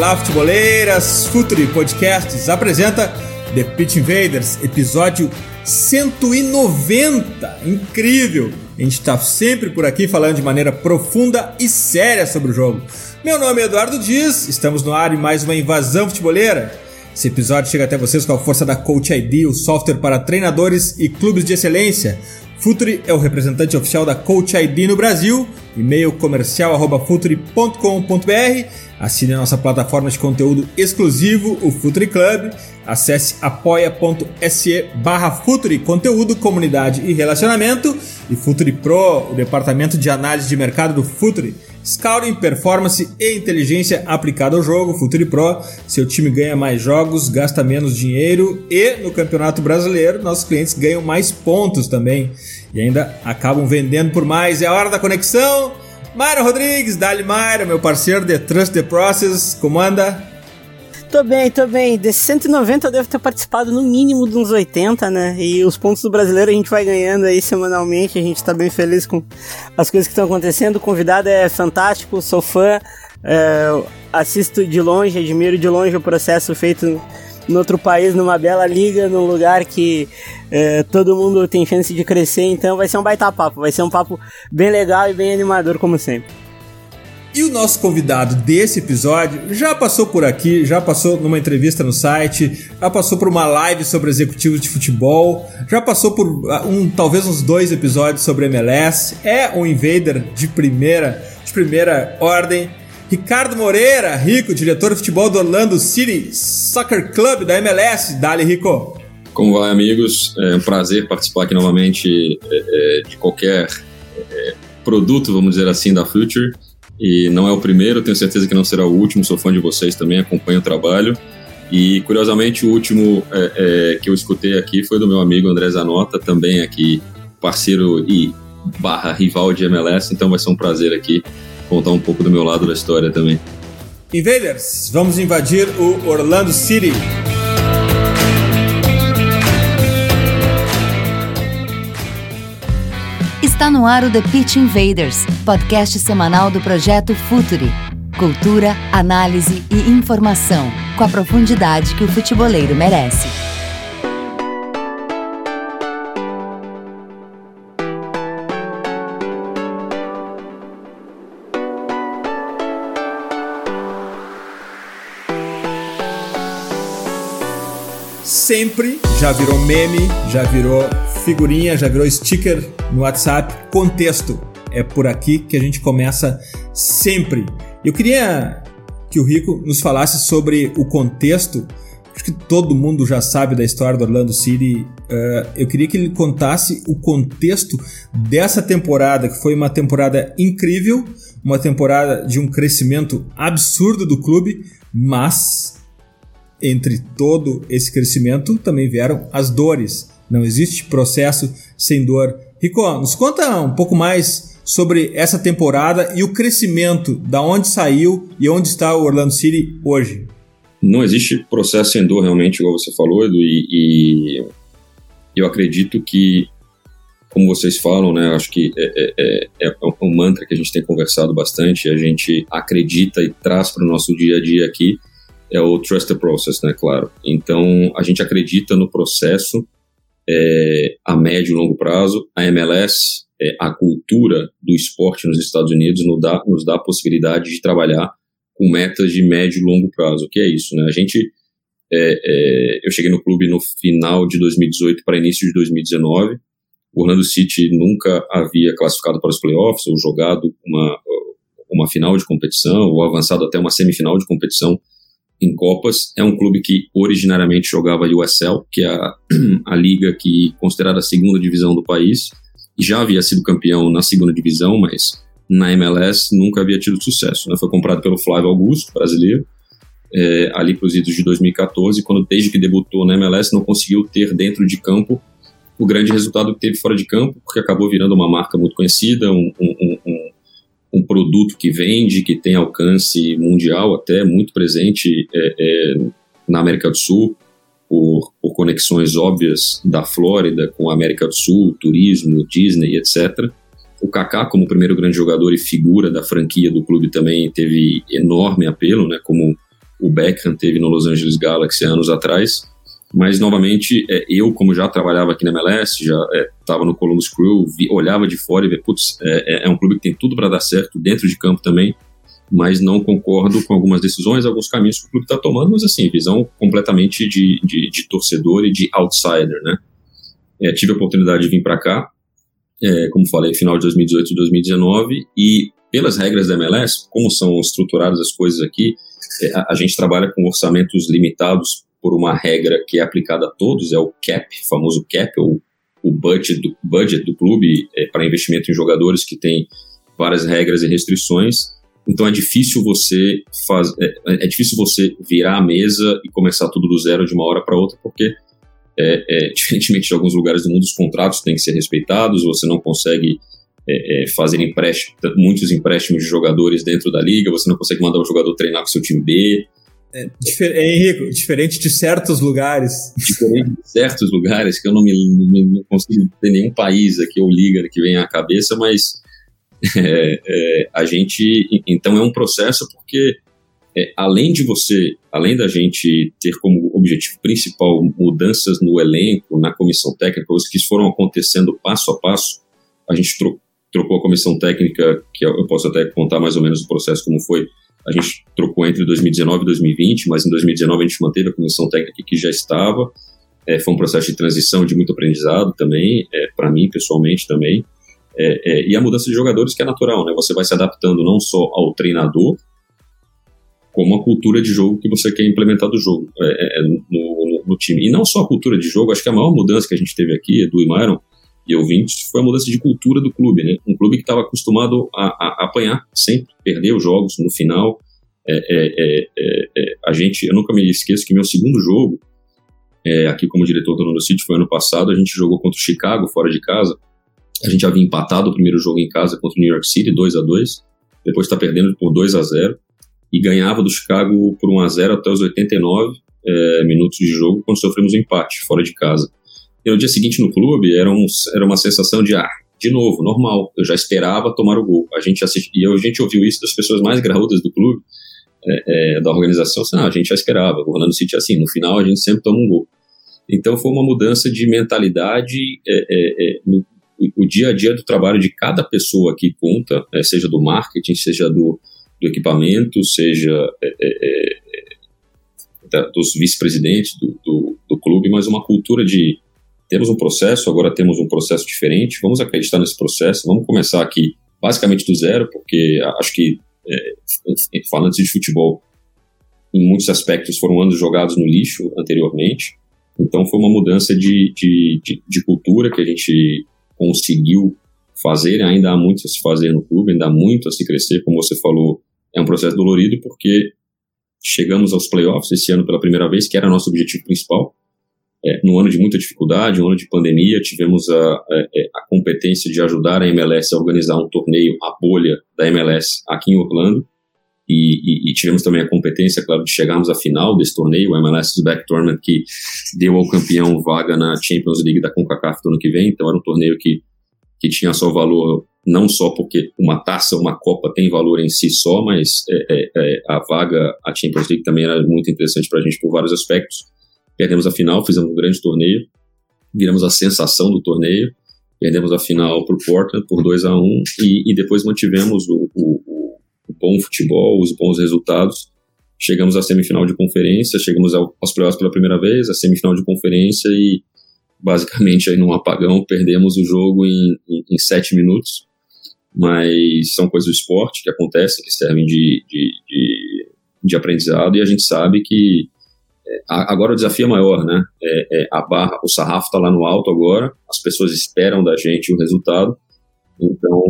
Olá, futeboleiras! Futuri Podcasts apresenta The Pitch Invaders, episódio 190. Incrível! A gente está sempre por aqui falando de maneira profunda e séria sobre o jogo. Meu nome é Eduardo Dias, estamos no ar em mais uma invasão futeboleira. Esse episódio chega até vocês com a força da Coach ID, o software para treinadores e clubes de excelência. Futuri é o representante oficial da Coach ID no Brasil, e-mail comercial futuri.com.br Assine a nossa plataforma de conteúdo exclusivo, o Futuri Club. Acesse apoia.se barra Futuri, conteúdo, comunidade e relacionamento. E Futuri Pro, o departamento de análise de mercado do Futuri. Scouting, performance e inteligência aplicada ao jogo. Futuri Pro, seu time ganha mais jogos, gasta menos dinheiro e no Campeonato Brasileiro nossos clientes ganham mais pontos também e ainda acabam vendendo por mais. É a hora da conexão. Mário Rodrigues, Dali Mário, meu parceiro de Trust the Process, como anda? Tô bem, tô bem. Desses 190 eu devo ter participado no mínimo de uns 80, né? E os pontos do brasileiro a gente vai ganhando aí semanalmente, a gente tá bem feliz com as coisas que estão acontecendo. O convidado é fantástico, sou fã, é, assisto de longe, admiro de longe o processo feito em outro país, numa bela liga, num lugar que é, todo mundo tem chance de crescer, então vai ser um baita papo, vai ser um papo bem legal e bem animador, como sempre. E o nosso convidado desse episódio já passou por aqui, já passou numa entrevista no site, já passou por uma live sobre executivos de futebol, já passou por ah, um, talvez uns dois episódios sobre MLS, é um invader de primeira, de primeira ordem. Ricardo Moreira, Rico, diretor de futebol do Orlando City Soccer Club da MLS. Dali, Rico. Como vai, amigos? É um prazer participar aqui novamente é, é, de qualquer é, produto, vamos dizer assim, da Future. E não é o primeiro, tenho certeza que não será o último. Sou fã de vocês também, acompanho o trabalho. E curiosamente, o último é, é, que eu escutei aqui foi do meu amigo André Zanota, também aqui parceiro e barra rival de MLS. Então vai ser um prazer aqui contar um pouco do meu lado da história também. Invaders, vamos invadir o Orlando City. Está no ar o The Pitch Invaders, podcast semanal do projeto Futuri. Cultura, análise e informação, com a profundidade que o futeboleiro merece. sempre já virou meme, já virou figurinha, já virou sticker no WhatsApp. Contexto. É por aqui que a gente começa sempre. Eu queria que o Rico nos falasse sobre o contexto. Acho que todo mundo já sabe da história do Orlando City. Uh, eu queria que ele contasse o contexto dessa temporada, que foi uma temporada incrível, uma temporada de um crescimento absurdo do clube, mas entre todo esse crescimento também vieram as dores. Não existe processo sem dor. Rico, nos conta um pouco mais sobre essa temporada e o crescimento, da onde saiu e onde está o Orlando City hoje. Não existe processo sem dor, realmente, igual você falou, Edu, e, e eu acredito que, como vocês falam, né, acho que é, é, é, é um mantra que a gente tem conversado bastante, a gente acredita e traz para o nosso dia a dia aqui, é o trust the process, né, claro. Então, a gente acredita no processo é, a médio e longo prazo. A MLS, é, a cultura do esporte nos Estados Unidos nos dá, nos dá a possibilidade de trabalhar com metas de médio e longo prazo. Que é isso, né? A gente, é, é eu cheguei no clube no final de 2018 para início de 2019. O Orlando City nunca havia classificado para os playoffs ou jogado uma, uma final de competição ou avançado até uma semifinal de competição em Copas. É um clube que originariamente jogava USL, que é a, a liga que considerada a segunda divisão do país, já havia sido campeão na segunda divisão, mas na MLS nunca havia tido sucesso. Né? Foi comprado pelo Flávio Augusto, brasileiro, é, ali para os idos de 2014, quando desde que debutou na MLS não conseguiu ter dentro de campo o grande resultado que teve fora de campo, porque acabou virando uma marca muito conhecida, um, um, um, um produto que vende, que tem alcance mundial até, muito presente é, é, na América do Sul, por, por, conexões óbvias da Flórida com a América do Sul, turismo, Disney, etc. O Kaká, como primeiro grande jogador e figura da franquia do clube, também teve enorme apelo, né, como o Beckham teve no Los Angeles Galaxy anos atrás. Mas, novamente, é, eu, como já trabalhava aqui na MLS, já estava é, no Columbus Crew, vi, olhava de fora e via, putz, é, é, é um clube que tem tudo para dar certo dentro de campo também, mas não concordo com algumas decisões, alguns caminhos que o clube está tomando, mas, assim, visão completamente de, de, de torcedor e de outsider, né? É, tive a oportunidade de vir para cá, é, como falei, final de 2018 e 2019, e pelas regras da MLS, como são estruturadas as coisas aqui, a, a gente trabalha com orçamentos limitados por uma regra que é aplicada a todos, é o CAP, famoso CAP, ou o budget do, budget do clube é, para investimento em jogadores que tem várias regras e restrições. Então é difícil você faz, é, é difícil você virar a mesa e começar tudo do zero de uma hora para outra, porque é, é, diferentemente de alguns lugares do mundo, os contratos têm que ser respeitados, você não consegue é, é, fazer empréstimo, muitos empréstimos de jogadores dentro da liga, você não consegue mandar o jogador treinar com seu time B, é, difer é, Henrico, diferente de certos lugares. Diferente de certos lugares, que eu não me não consigo ter nenhum país aqui ou liga que vem à cabeça, mas é, é, a gente. Então é um processo porque, é, além de você, além da gente ter como objetivo principal mudanças no elenco, na comissão técnica, coisas que foram acontecendo passo a passo, a gente tro trocou a comissão técnica, que eu posso até contar mais ou menos o processo como foi a gente trocou entre 2019 e 2020, mas em 2019 a gente manteve a comissão técnica que já estava. É, foi um processo de transição de muito aprendizado também, é, para mim pessoalmente também. É, é, e a mudança de jogadores que é natural, né? Você vai se adaptando não só ao treinador, como a cultura de jogo que você quer implementar do jogo é, é, no, no, no, time. E não só a cultura de jogo, acho que a maior mudança que a gente teve aqui, Edu e Myron, e ouvintes, foi a mudança de cultura do clube, né? Um clube que estava acostumado a, a, apanhar sempre, perder os jogos no final. É, é, é, é, é a gente, eu nunca me esqueço que meu segundo jogo, é, aqui como diretor do Orlando City, foi ano passado, a gente jogou contra o Chicago, fora de casa. A gente havia empatado o primeiro jogo em casa contra o New York City, 2 a 2 depois está perdendo por 2 a 0 e ganhava do Chicago por 1 a 0 até os 89 minutos de jogo, quando sofremos um empate fora de casa. E no dia seguinte no clube era, um, era uma sensação de, ah, de novo, normal. Eu já esperava tomar o gol. A gente assisti, e a gente ouviu isso das pessoas mais graúdas do clube, é, é, da organização. Assim, ah, a gente já esperava. O Orlando City é assim, no final a gente sempre toma um gol. Então foi uma mudança de mentalidade é, é, é no, o dia a dia do trabalho de cada pessoa que conta, é, seja do marketing, seja do, do equipamento, seja da, dos vice-presidentes do, do, do clube, mas uma cultura de temos um processo, agora temos um processo diferente, vamos acreditar nesse processo, vamos começar aqui basicamente do zero, porque acho que, é, falando de futebol, em muitos aspectos foram anos jogados no lixo anteriormente, então foi uma mudança de, de, de, de cultura que a gente conseguiu fazer, ainda há muito a se fazer no clube, ainda há muito a se crescer, como você falou, é um processo dolorido porque chegamos aos playoffs esse ano pela primeira vez, que era nosso objetivo principal, é, num ano de muita dificuldade, um ano de pandemia, tivemos a, a, é, a, competência de ajudar a MLS a organizar um torneio, a bolha da MLS aqui em Orlando, e, e, e tivemos também a competência, claro, de chegarmos à final desse torneio, o MLS Back Tournament, que deu ao campeão vaga na Champions League da CONCACAF do ano que vem, então era um torneio que, que tinha só valor, não só porque uma taça, uma Copa tem valor em si só, mas é, é, é a vaga, a Champions League também era muito interessante para a gente por vários aspectos, Perdemos a final, fizemos um grande torneio, viramos a sensação do torneio, perdemos a final para o Portland por 2 a 1 e, e depois mantivemos o, o, o, bom futebol, os bons resultados. Chegamos à semifinal de conferência, chegamos aos playoffs pela primeira vez, a semifinal de conferência e basicamente aí num apagão perdemos o jogo em, em, em sete minutos. Mas são coisas do esporte que acontecem, que servem de, de, de, de aprendizado e a gente sabe que agora o desafio é maior, né? É, é, a barra, o sarrafo está lá no alto agora, as pessoas esperam da gente o resultado, então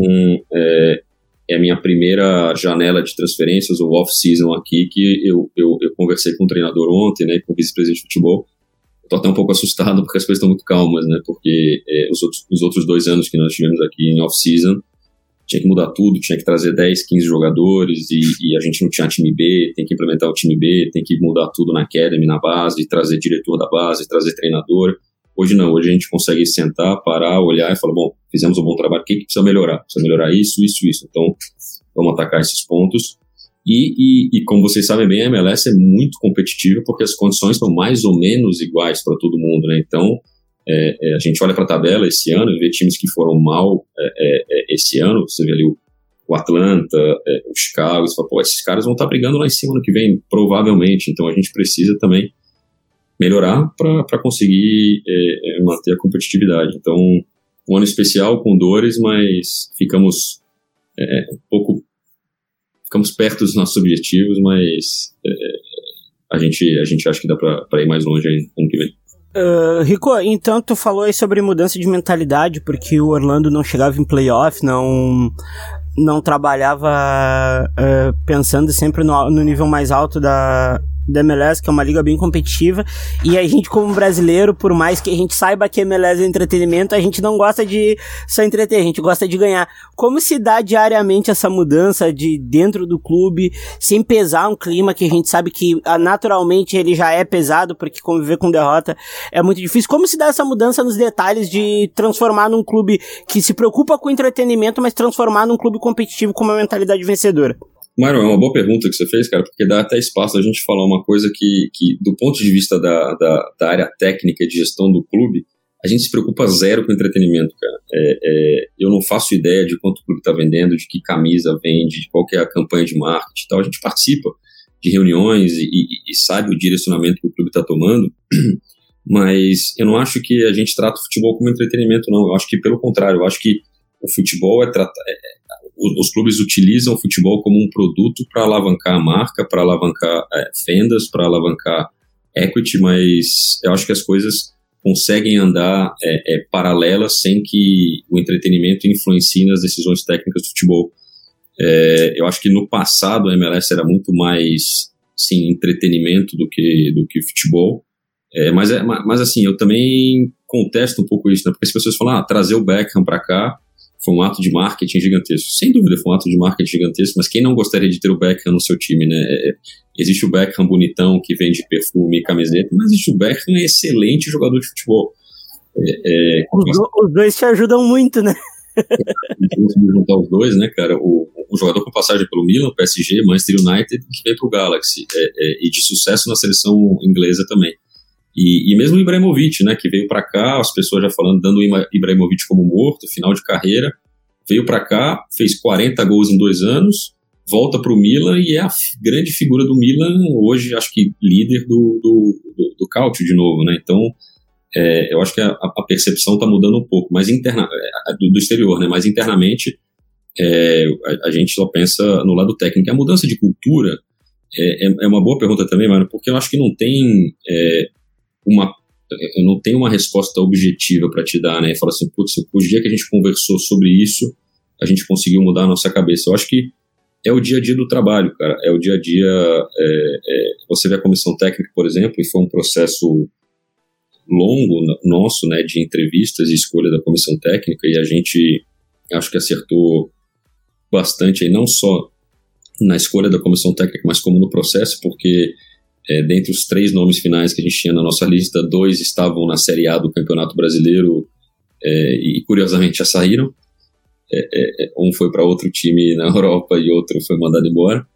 é, é a minha primeira janela de transferências, ou off-season aqui, que eu, eu, eu, conversei com o treinador ontem, né, com o vice-presidente de futebol. Estou até um pouco assustado porque as coisas estão muito calmas, né, porque é, os, outros, os outros dois anos que nós tivemos aqui em off-season, tinha que mudar tudo, tinha que trazer 10, 15 jogadores e, e, a gente não tinha time B, tem que implementar o time B, tem que mudar tudo na academy, na base, trazer diretor da base, trazer treinador. Hoje não, hoje a gente consegue sentar, parar, olhar e falar, bom, fizemos um bom trabalho, o que, que precisa melhorar? Precisa melhorar isso, isso, isso. Então, vamos atacar esses pontos. E, e, e, como vocês sabem bem, a MLS é muito competitiva porque as condições são mais ou menos iguais para todo mundo, né? Então, é, é, a gente olha para a tabela esse ano e vê times que foram mal é, é, esse ano, você vê ali o, o Atlanta, o Chicago, você fala, pô, esses caras vão estar tá brigando lá em cima no que vem, provavelmente. Então, a gente precisa também melhorar para conseguir manter a competitividade. Então, um ano especial com dores, mas ficamos é, um pouco ficamos perto dos nossos objetivos, mas é, a gente a gente acha que dá para ir mais longe ano que vem. Uh, Rico, então tu falou aí sobre mudança de mentalidade, porque o Orlando não chegava em playoff, não não trabalhava uh, pensando sempre no, no nível mais alto da, da MLS, que é uma liga bem competitiva, e a gente como brasileiro, por mais que a gente saiba que MLS é entretenimento, a gente não gosta de só entreter, a gente gosta de ganhar. Como se dá diariamente essa mudança de dentro do clube, sem pesar um clima que a gente sabe que ah, naturalmente ele já é pesado, porque conviver com derrota é muito difícil. Como se dá essa mudança nos detalhes de transformar num clube que se preocupa com entretenimento, mas transformar num clube competitivo com uma mentalidade vencedora? Mário, é uma boa pergunta que você fez, cara, porque dá até espaço a gente falar uma coisa que, que do ponto de vista da, da, da área técnica de gestão do clube, a gente se preocupa zero com entretenimento, cara. É, é, eu não faço ideia de quanto o clube está vendendo, de que camisa vende, de qual é a campanha de marketing e tal. A gente participa de reuniões e, e, e sabe o direcionamento que o clube está tomando, mas eu não acho que a gente trata o futebol como entretenimento, não. Eu acho que, pelo contrário, eu acho que o futebol é, trata, é, os clubes utilizam o futebol como um produto para alavancar a marca, para alavancar é, vendas, para alavancar equity, mas eu acho que as coisas conseguem andar é, é, paralelas sem que o entretenimento influencie nas decisões técnicas do futebol. É, eu acho que no passado a MLS era muito mais sim entretenimento do que do que futebol. É, mas, é, mas assim, eu também contesto um pouco isso, né? Porque as pessoas falam, ah, trazer o Beckham para cá foi um ato de marketing gigantesco. Sem dúvida, foi um ato de marketing gigantesco, mas quem não gostaria de ter o Beckham no seu time, né? É, existe o Beckham bonitão que vende perfume e camiseta, mas existe o Beckham excelente jogador de futebol. É, é, os, os, dois te ajudam muito, né? Conseguiu juntar os dois, né, cara? O, o, jogador com passagem pelo Milan, PSG, Manchester United, que veio pro Galaxy, é, é, e de sucesso na seleção inglesa também. E, e mesmo o Ibrahimovic, né, que veio para cá, as pessoas já falando, dando o Ibrahimovic como morto, final de carreira, veio para cá, fez 40 gols em dois anos, volta para o Milan e é a grande figura do Milan, hoje acho que líder do, do, do, do Cautio de novo, né? Então, é, eu acho que a, a percepção está mudando um pouco, mas interna, é, do, do exterior, né? Mas internamente, é, a, a, gente só pensa no lado técnico. A mudança de cultura é, é, é uma boa pergunta também, mano, porque eu acho que não tem é, uma eu não tenho uma resposta objetiva para te dar, né? E fala assim, putz, o dia que a gente conversou sobre isso, a gente conseguiu mudar a nossa cabeça. Eu acho que é o dia a dia do trabalho, cara. É o dia a dia. É, é, você vê a comissão técnica, por exemplo, e foi um processo longo nosso, né, de entrevistas e escolha da comissão técnica, e a gente acho que acertou bastante aí, não só na escolha da comissão técnica, mas como no processo, porque é, dentre os três nomes finais que a gente tinha na nossa lista, dois estavam na Série A do Campeonato Brasileiro é, e, curiosamente, já saíram. É, é, é um foi para outro time na Europa e outro foi mandado embora.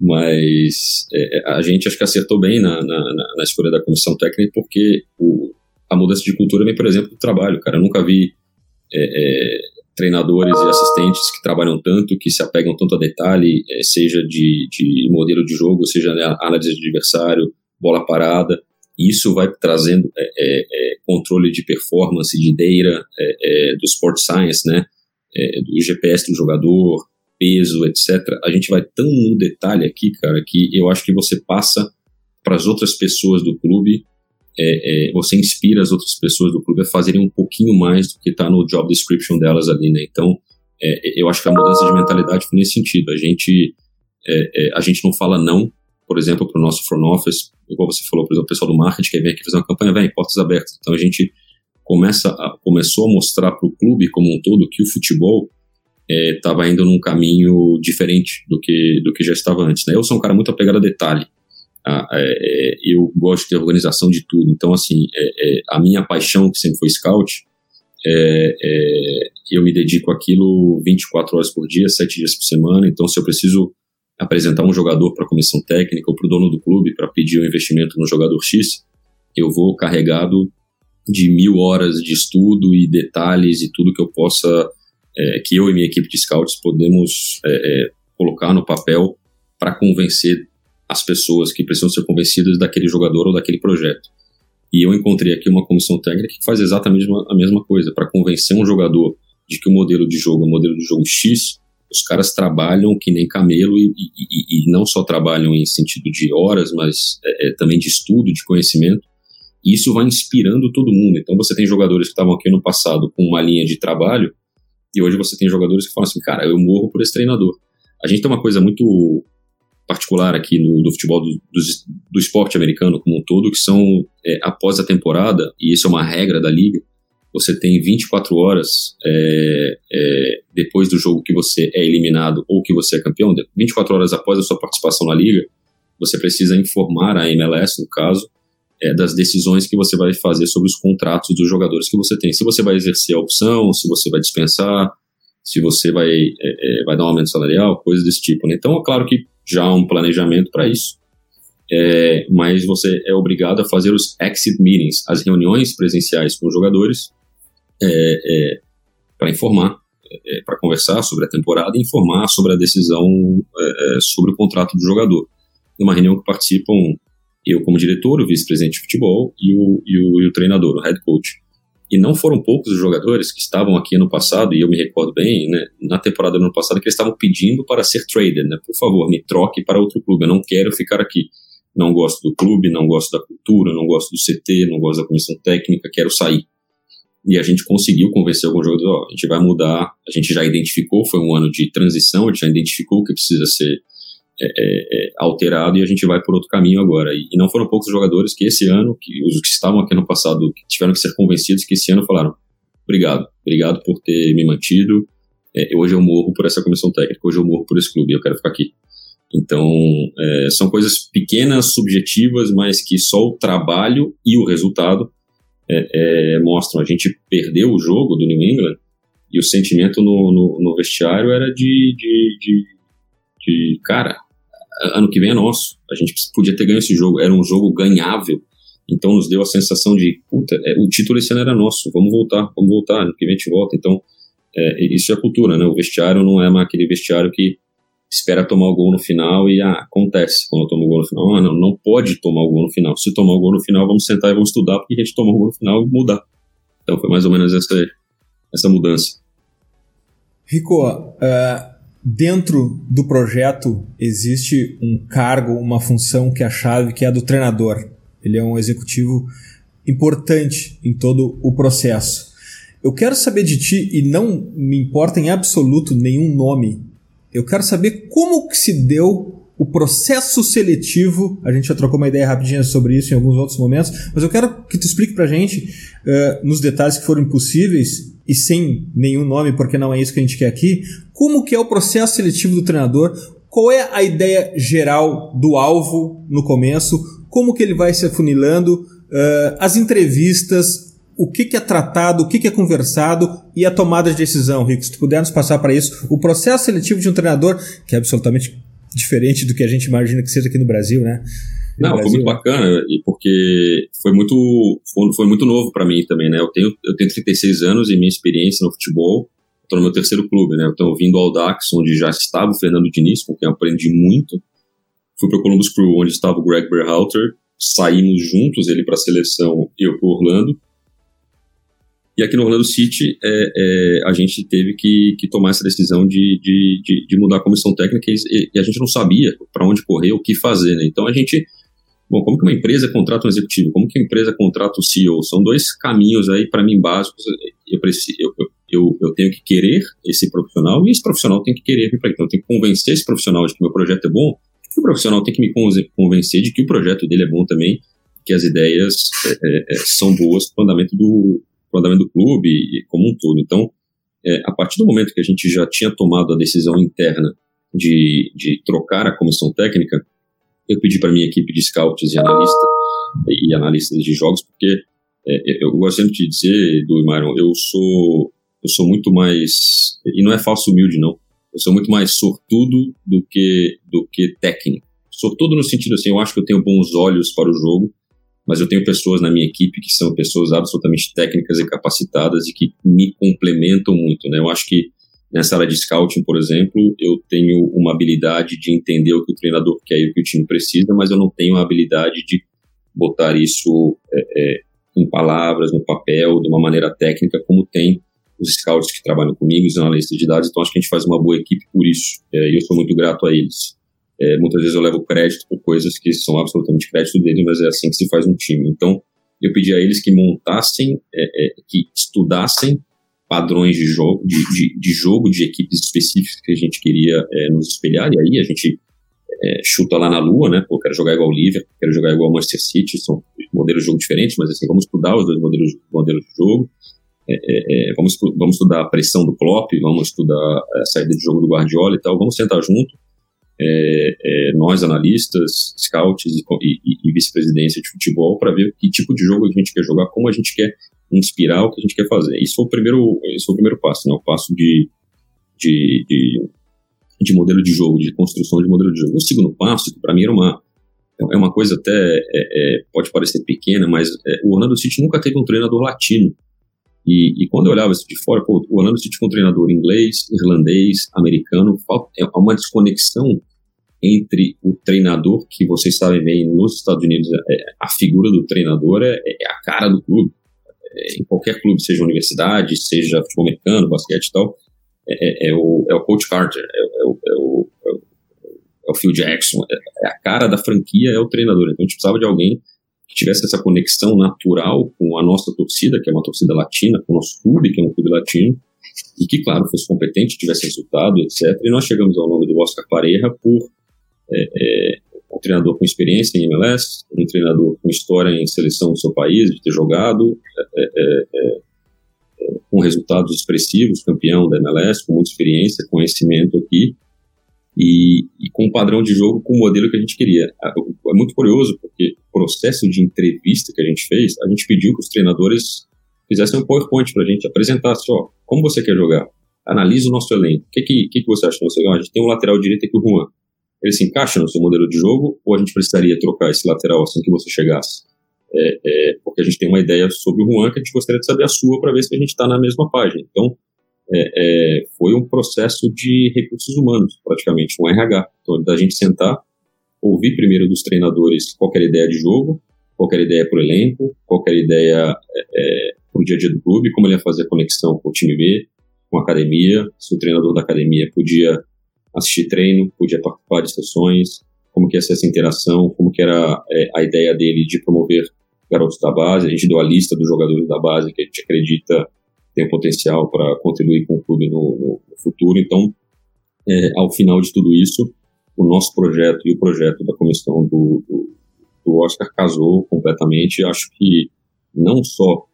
Mas é, a gente acho que acertou bem na, na, na escolha da comissão técnica, porque o, a mudança de cultura vem, por exemplo, do trabalho. Cara, eu nunca vi treinadores e assistentes que trabalham tanto, que se apegam tanto a detalhe, é, seja de, de, modelo de jogo, seja né, análise de adversário, bola parada. Isso vai trazendo é, é controle de performance, de data, é, do sport science, né, do GPS do jogador, peso, etc. A gente vai tão no detalhe aqui, cara, que eu acho que você passa para as outras pessoas do clube é, é, você inspira as outras pessoas do clube a fazerem um pouquinho mais do que está no job description delas ali, né? Então, é, eu acho que a mudança de mentalidade foi nesse sentido. A gente, é, é, a gente não fala não, por exemplo, para o nosso front office, igual você falou, por exemplo, o pessoal do marketing que vem aqui fazer uma campanha, vem, portas abertas. Então a gente começa a, começou a mostrar para o clube como um todo que o futebol estava é, indo num caminho diferente do que, do que já estava antes. Né? Eu sou um cara muito apegado a detalhe. Ah, é, eu gosto de ter organização de tudo. Então, assim, é, é, a minha paixão, que sempre foi scout, é, é, eu me dedico àquilo 24 horas por dia, 7 dias por semana. Então, se eu preciso apresentar um jogador para a comissão técnica ou para o dono do clube para pedir um investimento no jogador X, eu vou carregado de mil horas de estudo e detalhes e tudo que eu possa, é, que eu e minha equipe de scouts podemos é, é, colocar no papel para convencer as pessoas que precisam ser convencidas daquele jogador ou daquele projeto. E eu encontrei aqui uma comissão técnica que faz exatamente a mesma coisa, para convencer um jogador de que o modelo de jogo é o modelo de jogo X, os caras trabalham que nem camelo e, e, e não só trabalham em sentido de horas, mas é, é, também de estudo, de conhecimento. E isso vai inspirando todo mundo. Então você tem jogadores que estavam aqui no passado com uma linha de trabalho e hoje você tem jogadores que falam assim, cara, eu morro por esse treinador. A gente tem uma coisa muito particular aqui no, do futebol do, do, do, esporte americano como um todo, que são é, após a temporada, e isso é uma regra da liga, você tem 24 horas é, é, depois do jogo que você é eliminado ou que você é campeão, 24 horas após a sua participação na liga, você precisa informar a MLS, no caso, é, das decisões que você vai fazer sobre os contratos dos jogadores que você tem. Se você vai exercer a opção, se você vai dispensar, se você vai, é, é, vai dar um aumento salarial, coisas desse tipo. Né? Então, é claro que já há um planejamento para isso, é, mas você é obrigado a fazer os exit meetings, as reuniões presenciais com os jogadores, é, é, para informar, é, para conversar sobre a temporada e informar sobre a decisão é, é, sobre o contrato do jogador. É uma reunião que participam eu como diretor, o vice-presidente de futebol e o, e o, e o treinador, o head coach. E não foram poucos os jogadores que estavam aqui no passado, e eu me recordo bem, né, na temporada do ano passado, que eles estavam pedindo para ser traded, né, por favor, me troque para outro clube, eu não quero ficar aqui. Não gosto do clube, não gosto da cultura, não gosto do CT, não gosto da comissão técnica, quero sair. E a gente conseguiu convencer alguns jogadores, ó, a gente vai mudar, a gente já identificou, foi um ano de transição, a gente já identificou o que precisa ser é, é, é, alterado e a gente vai por outro caminho agora. E, e, não foram poucos jogadores que esse ano, que os que estavam aqui no passado, que tiveram que ser convencidos, que esse ano falaram: obrigado, obrigado por ter me mantido. É, hoje eu morro por essa comissão técnica, hoje eu morro por esse clube, eu quero ficar aqui. Então, é, são coisas pequenas, subjetivas, mas que só o trabalho e o resultado é, mostram. A gente perdeu o jogo do New England e o sentimento no, no, no vestiário era de, de, de, de cara, ano que vem é nosso. A gente podia ter ganho esse jogo. Era um jogo ganhável. Então nos deu a sensação de, puta, é, o título esse ano era nosso. Vamos voltar, vamos voltar. Ano que vem a gente volta. Então, é, isso é cultura, né? O vestiário não é aquele vestiário que espera tomar o gol no final e ah, acontece quando toma o gol no final. Ah, não, não pode tomar o gol no final. Se tomar o gol no final, vamos sentar e vamos estudar porque a gente toma o gol no final e mudar. Então foi mais ou menos essa, essa mudança. Rico, uh, Dentro do projeto existe um cargo, uma função que é a chave, que é a do treinador. Ele é um executivo importante em todo o processo. Eu quero saber de ti, e não me importa em absoluto nenhum nome, eu quero saber como que se deu o processo seletivo, a gente já trocou uma ideia rapidinha sobre isso em alguns outros momentos, mas eu quero que tu explique pra gente, uh, nos detalhes que foram impossíveis, e sem nenhum nome, porque não é isso que a gente quer aqui, como que é o processo seletivo do treinador, qual é a ideia geral do alvo no começo, como que ele vai se afunilando, uh, as entrevistas, o que, que é tratado, o que, que é conversado e a tomada de decisão, Rico. Se tu puder nos passar para isso, o processo seletivo de um treinador, que é absolutamente diferente do que a gente imagina que seja aqui no Brasil, né? No Não, Brasil, foi muito bacana, e porque foi muito, foi, foi muito novo para mim também, né? Eu tenho, eu tenho 36 anos e minha experiência no futebol, estou no meu terceiro clube, né? Estou vindo ao Dax, onde já estava o Fernando Diniz, com quem eu aprendi muito. Fui para o Columbus Crew, onde estava o Greg Berhalter. Saímos juntos, ele para a seleção, eu para Orlando. E aqui no Orlando City, é, é, a gente teve que, que, tomar essa decisão de, de, de, de mudar a comissão técnica e, e, a gente não sabia para onde correr, o que fazer. Né? Então a gente. Bom, como que uma empresa contrata um executivo? Como que a empresa contrata o CEO? São dois caminhos aí, para mim, básicos. Eu, preciso, eu, eu, eu tenho que querer esse profissional e esse profissional tem que querer vir para Então eu tenho que convencer esse profissional de que meu projeto é bom, e o profissional tem que me convencer de que o projeto dele é bom também, que as ideias é, é, é são boas para o andamento do, andamento do clube e como um todo. Então, é, a partir do momento que a gente já tinha tomado a decisão interna de, de trocar a comissão técnica, eu pedi para minha equipe de scouts e analistas e analistas de jogos, porque é, eu gosto sempre de dizer, do Myron, eu sou eu sou muito mais e não é falso humilde não, eu sou muito mais sortudo do que do que técnico. Sortudo no sentido assim, eu acho que eu tenho bons olhos para o jogo, mas eu tenho pessoas na minha equipe que são pessoas absolutamente técnicas e capacitadas e que me complementam muito, né? Eu acho que nessa área de scouting, por exemplo, eu tenho uma habilidade de entender o que o treinador quer e o que o time precisa, mas eu não tenho a habilidade de botar isso é, é, em palavras, no papel, de uma maneira técnica, como tem os scouts que trabalham comigo, os analistas de dados, então acho que a gente faz uma boa equipe por isso, é, eu sou muito grato a eles. É, muitas vezes eu levo crédito por coisas que são absolutamente crédito deles, mas é assim que se faz um time. Então, eu pedi a eles que montassem, é, é, que estudassem padrões de jogo, de, de, de, jogo de equipes específicas que a gente queria é, nos espelhar, e aí a gente é, chuta lá na lua, né? Pô, quero jogar igual o Liverpool, quero jogar igual o Manchester City, são modelos de jogo diferentes, mas assim, vamos estudar os dois modelos, modelos de jogo, é, é, é vamos, vamos estudar a pressão do Klopp, vamos estudar a saída de jogo do Guardiola e tal, vamos sentar junto, é, é, nós analistas, scouts e, e, e vice-presidência de futebol para ver que tipo de jogo a gente quer jogar, como a gente quer inspirar o que a gente quer fazer. Isso foi o primeiro, isso foi o primeiro passo, né? O passo de, de, de, de modelo de jogo, de construção de modelo de jogo. O segundo passo, que para mim era uma é uma coisa até é, é, pode parecer pequena, mas é, o Orlando City nunca teve um treinador latino. E, e quando eu olhava isso de fora, pô, o Orlando City com um treinador inglês, irlandês, americano, é uma desconexão entre o treinador, que vocês sabem bem, nos Estados Unidos, é, a figura do treinador é, é a cara do clube. É, em qualquer clube, seja universidade, seja futebol americano, basquete e tal, é, é, é, o, é o Coach Carter, é, é, o, é, o, é o Phil Jackson, é, a cara da franquia é o treinador. Então a gente precisava de alguém que tivesse essa conexão natural com a nossa torcida, que é uma torcida latina, com o nosso clube, que é um clube latino, e que, claro, fosse competente, tivesse resultado, etc. E nós chegamos ao nome do Oscar Pareja por é, é, um treinador com experiência em MLS, um treinador com história em seleção do seu país, de ter jogado, é, é, é, é com resultados expressivos, campeão da MLS, com muita experiência, conhecimento aqui, e, e, com um padrão de jogo com o modelo que a gente queria. É muito curioso, porque o processo de entrevista que a gente fez, a gente pediu que os treinadores fizessem um PowerPoint para a gente, apresentasse, ó, como você quer jogar, analise o nosso elenco, o que, que, que, você acha elenco? A gente tem um lateral direito aqui, o Juan, ele se encaixa no seu modelo de jogo ou a gente precisaria trocar esse lateral assim que você chegasse? É, é, porque a gente tem uma ideia sobre o Juan que a gente gostaria de saber a sua para ver se a gente está na mesma página. Então, é, é, foi um processo de recursos humanos, praticamente, um RH. Então, da gente sentar, ouvir primeiro dos treinadores qualquer ideia de jogo, qualquer ideia para o elenco, qualquer ideia é, é para o dia a dia do clube, como ele ia fazer a conexão com o time B, com a academia, se o treinador da academia podia assistir treino, podia participar de sessões, como que ia ser essa interação, como que era é, a ideia dele de promover garotos da base. A gente deu a lista dos jogadores da base que a gente acredita tem potencial para contribuir com o clube no, no futuro. Então, é, ao final de tudo isso, o nosso projeto e o projeto da comissão do, do, do Oscar casou completamente. Acho que não só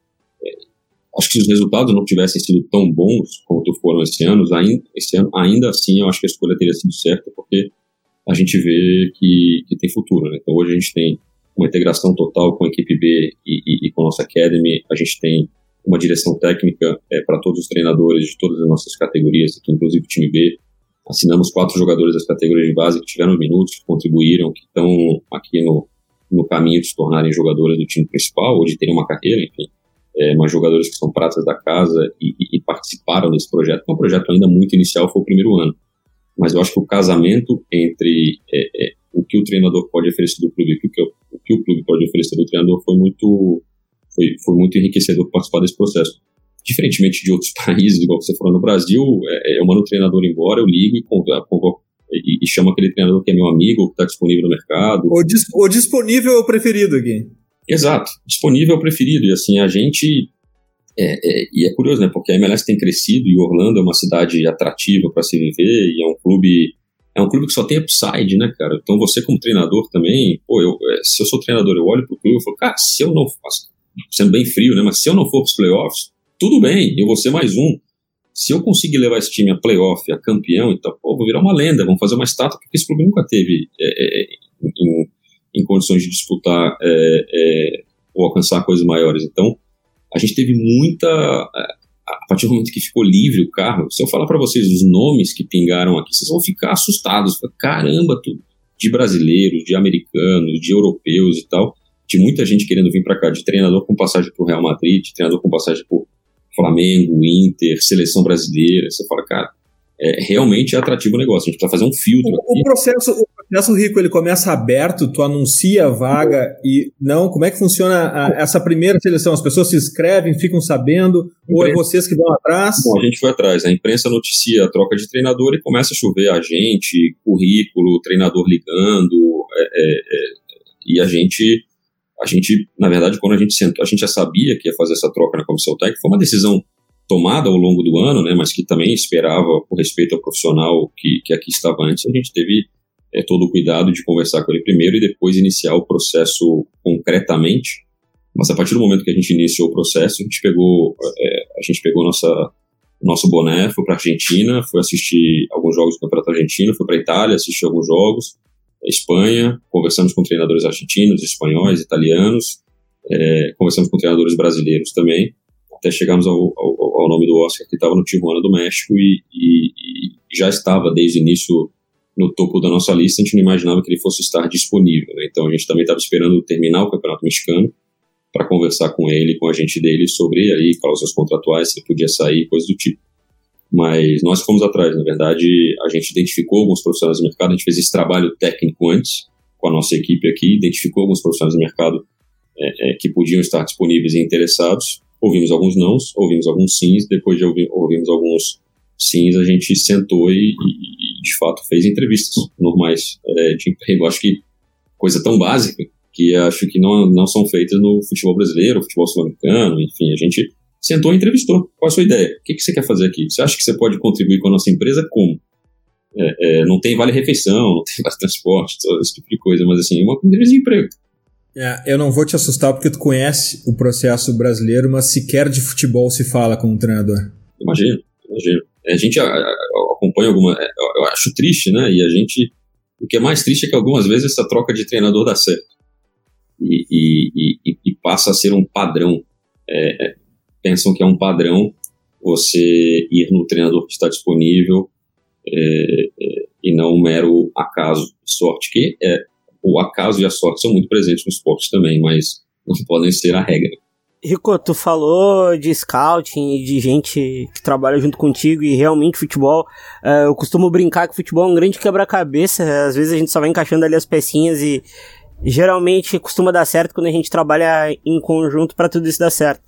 Acho que se os resultados não tivessem sido tão bons quanto foram esse ano, ainda, esse ano, ainda assim eu acho que a escolha teria sido certa, porque a gente vê que, que tem futuro. Né? Então hoje a gente tem uma integração total com a equipe B e, e, e com a nossa Academy, a gente tem uma direção técnica é, para todos os treinadores de todas as nossas categorias, aqui, inclusive o time B. Assinamos quatro jogadores das categorias de base que tiveram minutos, que contribuíram, que estão aqui no, no caminho de se tornarem jogadores do time principal ou de terem uma carreira, enfim é, mas jogadores que são pratas da casa e, e, e, participaram desse projeto, é um projeto ainda muito inicial, foi o primeiro ano. Mas eu acho que o casamento entre é, é, o que o treinador pode oferecer do clube e o que, o que o clube pode oferecer do treinador foi muito, foi, foi muito enriquecedor participar desse processo. Diferentemente de outros países, igual você falou no Brasil, é, eu mando o treinador embora, eu ligo e convoco e, e chama aquele treinador que é meu amigo, que está disponível no mercado. O, dis o disponível é o preferido aqui. Exato, disponível é o preferido. E assim, a gente é, é, e é curioso, né? Porque a MLS tem crescido e Orlando é uma cidade atrativa para se viver e é um clube é um clube que só tem upside, né, cara? Então você como treinador também, pô, eu, é, se eu sou treinador, eu olho pro clube e falo, cara, se eu não faço, sendo bem frio, né? Mas se eu não for pros playoffs, tudo bem, eu vou ser mais um. Se eu conseguir levar esse time a playoff, a campeão, então, pô, vou virar uma lenda, vamos fazer uma estátua, porque esse clube nunca teve é, é, em, em, condições de disputar é, é, ou alcançar coisas maiores. Então, a gente teve muita. A partir do momento que ficou livre o carro, se eu falar para vocês os nomes que pingaram aqui, vocês vão ficar assustados. Caramba, tudo. De brasileiros, de americanos, de europeus e tal. De muita gente querendo vir para cá, de treinador com passagem pro Real Madrid, de treinador com passagem por Flamengo, Inter, seleção brasileira. Você fala, cara, é, realmente é atrativo o negócio. A gente precisa fazer um filtro. O, o processo, o processo rico ele começa aberto, tu anuncia a vaga e não. Como é que funciona a, essa primeira seleção? As pessoas se inscrevem, ficam sabendo, ou é vocês que vão atrás? Bom, a gente foi atrás. A imprensa noticia a troca de treinador e começa a chover agente, currículo, treinador ligando, é, é, é, e a gente a gente, na verdade, quando a gente sentou, a gente já sabia que ia fazer essa troca na comissão técnica, foi uma decisão tomada ao longo do ano, né, mas que também esperava, por respeito ao profissional que, que aqui estava antes, a gente teve é, todo o cuidado de conversar com ele primeiro e depois iniciar o processo concretamente. Mas a partir do momento que a gente iniciou o processo, a gente pegou, é, a gente pegou nossa, nosso boné, foi para a Argentina, foi assistir alguns jogos do Campeonato Argentino, foi para a Itália, assistir alguns jogos, Espanha, conversamos com treinadores argentinos, espanhóis, italianos, é, conversamos com treinadores brasileiros também, até chegarmos ao, ao, ao nome do Oscar, que estava no Tijuana do México e, e, e, já estava desde o início no topo da nossa lista, a gente não imaginava que ele fosse estar disponível. Né? Então a gente também estava esperando terminar o Campeonato Mexicano para conversar com ele, com a gente dele, sobre aí cláusulas contratuais, se ele podia sair, coisas do tipo. Mas nós fomos atrás, na verdade, a gente identificou alguns profissionais do mercado, a gente fez esse trabalho técnico antes, com a nossa equipe aqui, identificou alguns profissionais do mercado é, é, que podiam estar disponíveis e interessados, ouvimos alguns nãos, ouvimos alguns sims, depois de ouvir, ouvimos alguns sims, a gente sentou e, e, de fato fez entrevistas normais é, de emprego. Acho que coisa tão básica que acho que não, não são feitas no futebol brasileiro, futebol sul-americano, enfim, a gente sentou e entrevistou. Qual a sua ideia? O que, que você quer fazer aqui? Você acha que você pode contribuir com a nossa empresa? Como? É, é, não tem vale-refeição, não tem vale transporte, todo esse tipo de coisa, mas assim, uma entrevista de emprego. É, eu não vou te assustar porque tu conhece o processo brasileiro, mas sequer de futebol se fala com um treinador. Imagino, imagino. A gente a, a, acompanha alguma. É, eu acho triste, né? E a gente. O que é mais triste é que algumas vezes essa troca de treinador dá certo. E, e, e, e passa a ser um padrão. É, é pensam que é um padrão você ir no treinador que está disponível é, é, e não um mero acaso sorte, que é, o acaso e a sorte são muito presentes no esporte também, mas não podem ser a regra. Rico, tu falou de scouting e de gente que trabalha junto contigo e realmente futebol. Uh, eu costumo brincar que futebol é um grande quebra-cabeça. Às vezes a gente só vai encaixando ali as pecinhas e geralmente costuma dar certo quando a gente trabalha em conjunto para tudo isso dar certo.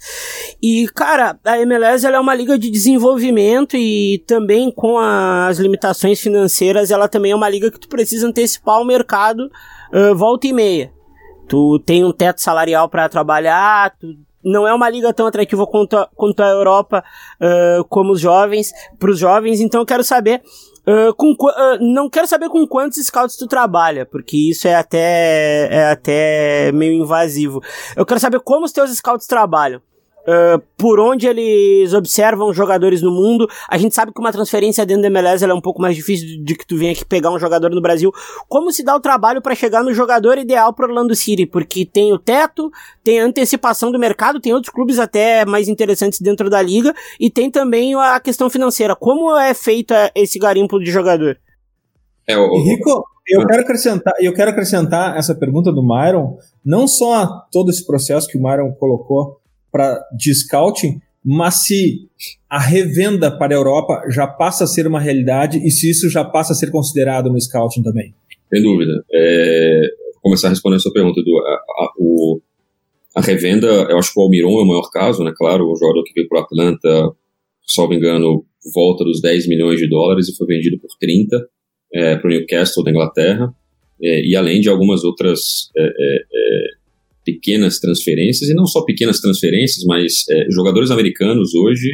E, cara, a MLS ela é uma liga de desenvolvimento e também com as limitações financeiras, ela também é uma liga que tu precisa antecipar o mercado uh, volta e meia. Tu tem um teto salarial para trabalhar, tu não é uma liga tão atrativa quanto a, quanto a Europa, uh, como os jovens, para os jovens, então eu quero saber Uh, com, uh, não quero saber com quantos scouts tu trabalha, porque isso é até, é até meio invasivo. Eu quero saber como os teus scouts trabalham uh, por onde eles observam jogadores no mundo. A gente sabe que uma transferência dentro da MLS é um pouco mais difícil de que tu venha aqui pegar um jogador no Brasil. Como se dá o trabalho para chegar no jogador ideal para Orlando City? Porque tem o teto, tem a antecipação do mercado, tem outros clubes até mais interessantes dentro da liga e tem também a questão financeira. Como é feito esse garimpo de jogador? É, o, Rico, eu quero acrescentar, eu quero acrescentar essa pergunta do Myron, não só a todo esse processo que o Myron colocou para de scouting, mas se a revenda para a Europa já passa a ser uma realidade e se isso já passa a ser considerado no scouting também? Sem dúvida. É, vou começar a responder a sua pergunta. Do, a, a, o, a revenda, eu acho que o Almiron é o maior caso, né? Claro, o jogador que veio para Atlanta, salvo engano, volta dos 10 milhões de dólares e foi vendido por 30 é, para o Newcastle da Inglaterra. É, e além de algumas outras é, é, é pequenas transferências, e não só pequenas transferências, mas é, jogadores americanos hoje,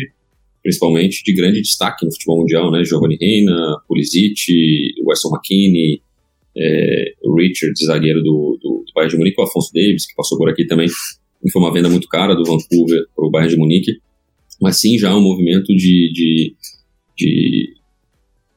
principalmente, de grande destaque no futebol mundial, né? Giovanni Reina, Pulisic, Weston McKinney, é, Richard, zagueiro do, do, do Bayern de Munique, o Afonso Davis, que passou por aqui também, foi uma venda muito cara do Vancouver para o Bayern de Munique, mas sim já um movimento de, de, de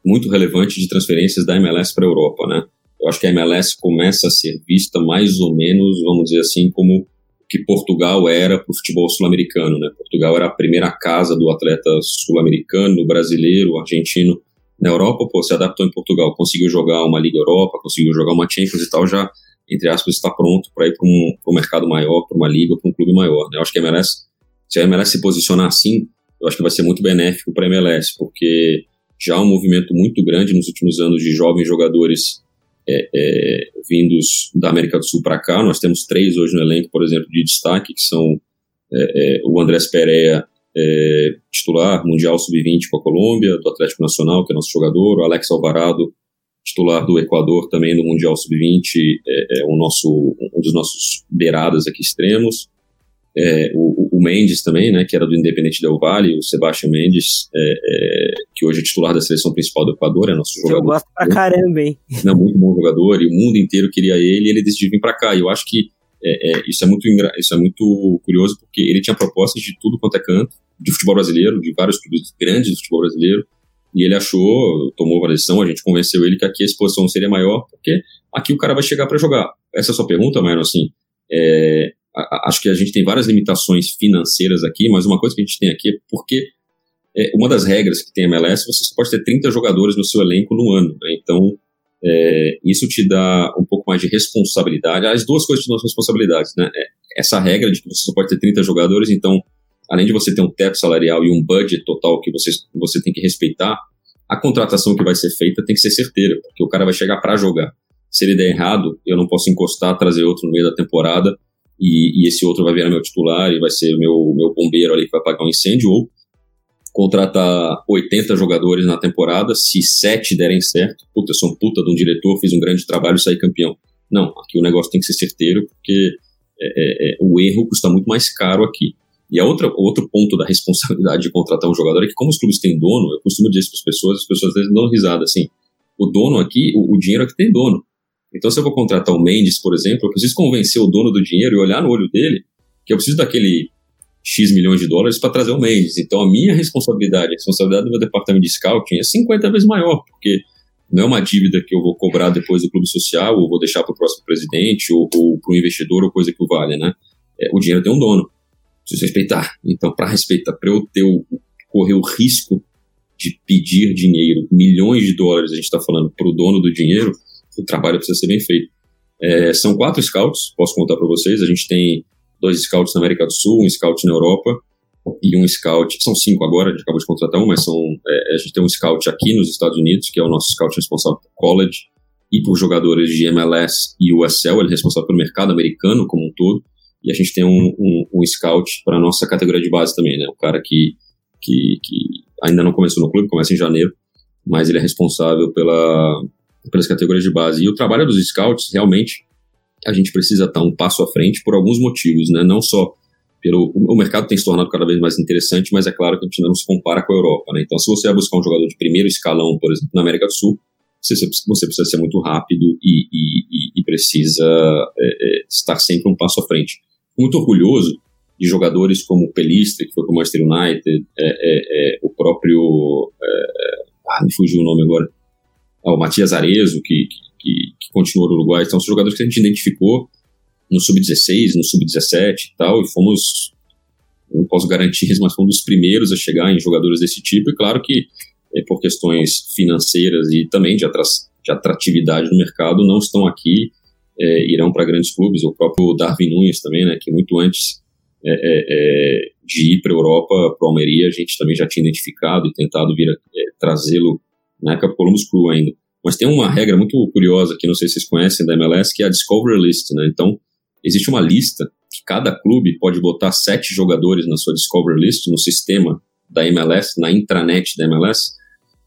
muito relevante de transferências da MLS para a Europa, né? Eu acho que a MLS começa a ser vista mais ou menos, vamos dizer assim, como que Portugal era para o futebol sul-americano, né? Portugal era a primeira casa do atleta sul-americano, brasileiro, argentino na Europa, pô, se adaptou em Portugal, conseguiu jogar uma Liga Europa, conseguiu jogar uma Champions e tal, já entre aspas está pronto para ir para um, um mercado maior, para uma liga, para um clube maior. Né? Eu acho que a MLS, se a MLS se posicionar assim, eu acho que vai ser muito benéfico para a MLS, porque já há um movimento muito grande nos últimos anos de jovens jogadores é, é, vindos da América do Sul para cá. Nós temos três hoje no elenco, por exemplo, de destaque, que são é, é o Andrés Pereira, é, titular mundial sub-20 com a Colômbia, do Atlético Nacional, que é nosso jogador, o Alex Alvarado, titular do Equador também no Mundial Sub-20, é, é um, nosso, um dos nossos beiradas aqui extremos. É, o, o, Mendes também, né, que era do Independente Del Valle, o Sebastião Mendes, é, é, que hoje é titular da seleção principal do Equador, é nosso jogador. Eu gosto pra caramba, hein? É muito bom jogador, e o mundo inteiro queria ele, e ele decidiu vir pra cá. E eu acho que é, isso, é muito isso é muito curioso, porque ele tinha propostas de tudo quanto é canto, de futebol brasileiro, de vários clubes grandes do futebol brasileiro, e ele achou, tomou a decisão, a gente convenceu ele que aqui a exposição seria maior, porque aqui o cara vai chegar para jogar. Essa é a sua pergunta, Mauro, assim, é, acho que a gente tem várias limitações financeiras aqui, mas uma coisa que a gente tem aqui é porque é, uma das regras que tem a MLS, você só pode ter 30 jogadores no seu elenco no ano, né? então é, isso te dá um pouco mais de responsabilidade, as duas coisas te dão responsabilidades, né? É, essa regra de que você só pode ter 30 jogadores, então além de você ter um teto salarial e um budget total que você, você tem que respeitar, a contratação que vai ser feita tem que ser certeira, porque o cara vai chegar para jogar. Se ele der errado, eu não posso encostar, trazer outro no meio da temporada e, e esse outro vai virar meu titular e vai ser meu, meu bombeiro ali que vai apagar um incêndio, ou contratar 80 jogadores na temporada, se 7 derem certo, puta, eu sou um puta de um diretor, fiz um grande trabalho e saí campeão. Não, aqui o negócio tem que ser certeiro, porque é, é, é, o erro custa muito mais caro aqui. E a outra, outro ponto da responsabilidade de contratar um jogador é que, como os clubes têm dono, eu costumo dizer isso para as pessoas, as pessoas às vezes dão risada assim. O dono aqui, o, o dinheiro aqui tem dono. Então, se eu vou contratar o Mendes, por exemplo, eu preciso convencer o dono do dinheiro e olhar no olho dele que eu preciso daquele X milhões de dólares para trazer o Mendes. Então, a minha responsabilidade, a responsabilidade do meu departamento de scouting é 50 vezes maior, porque não é uma dívida que eu vou cobrar depois do clube social, ou vou deixar para o próximo presidente, ou, ou para o investidor, ou coisa que o valha, né? É, o dinheiro tem um dono preciso respeitar. Então, para respeitar, para eu ter o, correr o risco de pedir dinheiro, milhões de dólares, a gente está falando, para o dono do dinheiro, o trabalho precisa ser bem feito. É, são quatro scouts, posso contar para vocês. A gente tem dois scouts na América do Sul, um scout na Europa e um scout. São cinco agora, a gente acabou de contratar um, mas são, é, a gente tem um scout aqui nos Estados Unidos, que é o nosso scout responsável por college e por jogadores de MLS e USL, ele é responsável pelo mercado americano como um todo. E a gente tem um, um, um scout para nossa categoria de base também, né? O cara que, que, que ainda não começou no clube, começa em janeiro, mas ele é responsável pela, pelas categorias de base. E o trabalho dos scouts, realmente, a gente precisa estar um passo à frente por alguns motivos, né? Não só pelo o mercado tem se tornado cada vez mais interessante, mas é claro que a gente não se compara com a Europa, né? Então, se você vai buscar um jogador de primeiro escalão, por exemplo, na América do Sul, você, você precisa ser muito rápido e, e, e precisa é, é, estar sempre um passo à frente muito orgulhoso de jogadores como o Pelistre, que foi para o Manchester United, é, é, é, o próprio. É, ah, me fugiu o nome agora. O Matias Arezo, que, que, que continuou no Uruguai. Então, são jogadores que a gente identificou no Sub-16, no Sub-17 e tal, e fomos, não posso garantir, mas fomos os primeiros a chegar em jogadores desse tipo, e claro que é, por questões financeiras e também de, de atratividade no mercado, não estão aqui é, irão para grandes clubes, o próprio Darwin Nunes também, né, que muito antes é, é de ir para a Europa, para o Almeria, a gente também já tinha identificado e tentado vir é, trazê-lo na época do Columbus Crew ainda. Mas tem uma regra muito curiosa que não sei se vocês conhecem da MLS, que é a Discovery List, né? Então, existe uma lista que cada clube pode botar sete jogadores na sua Discovery List, no sistema da MLS, na intranet da MLS,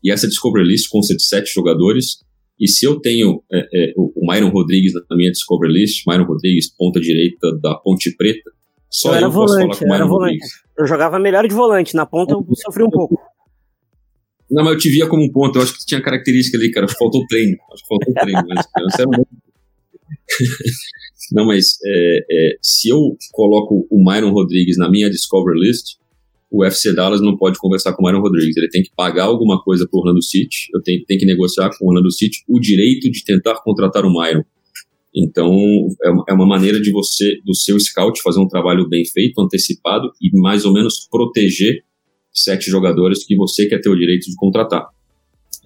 e essa Discovery List consta de sete jogadores E se eu tenho é, é, o Myron Rodrigues na minha Discover List, Myron Rodrigues, ponta direita da Ponte Preta, só eu, eu volante, posso falar com o Myron volante. Rodrigues. Eu jogava melhor de volante, na ponta eu sofri um pouco. Não, mas eu te via como um ponto. Eu acho que tinha característica ali, cara. Faltou treino. Acho que faltou treino. Mas, era um... Não, mas é, é, se eu coloco o Myron Rodrigues na minha Discover List, o FC Dallas não pode conversar com o Myron Rodrigues. Ele tem que pagar alguma coisa para o Orlando City. Eu tenho, tenho que negociar com o Orlando City o direito de tentar contratar o Myron. Então, é uma maneira de você, do seu scout, fazer um trabalho bem feito, antecipado e mais ou menos proteger sete jogadores que você quer ter o direito de contratar.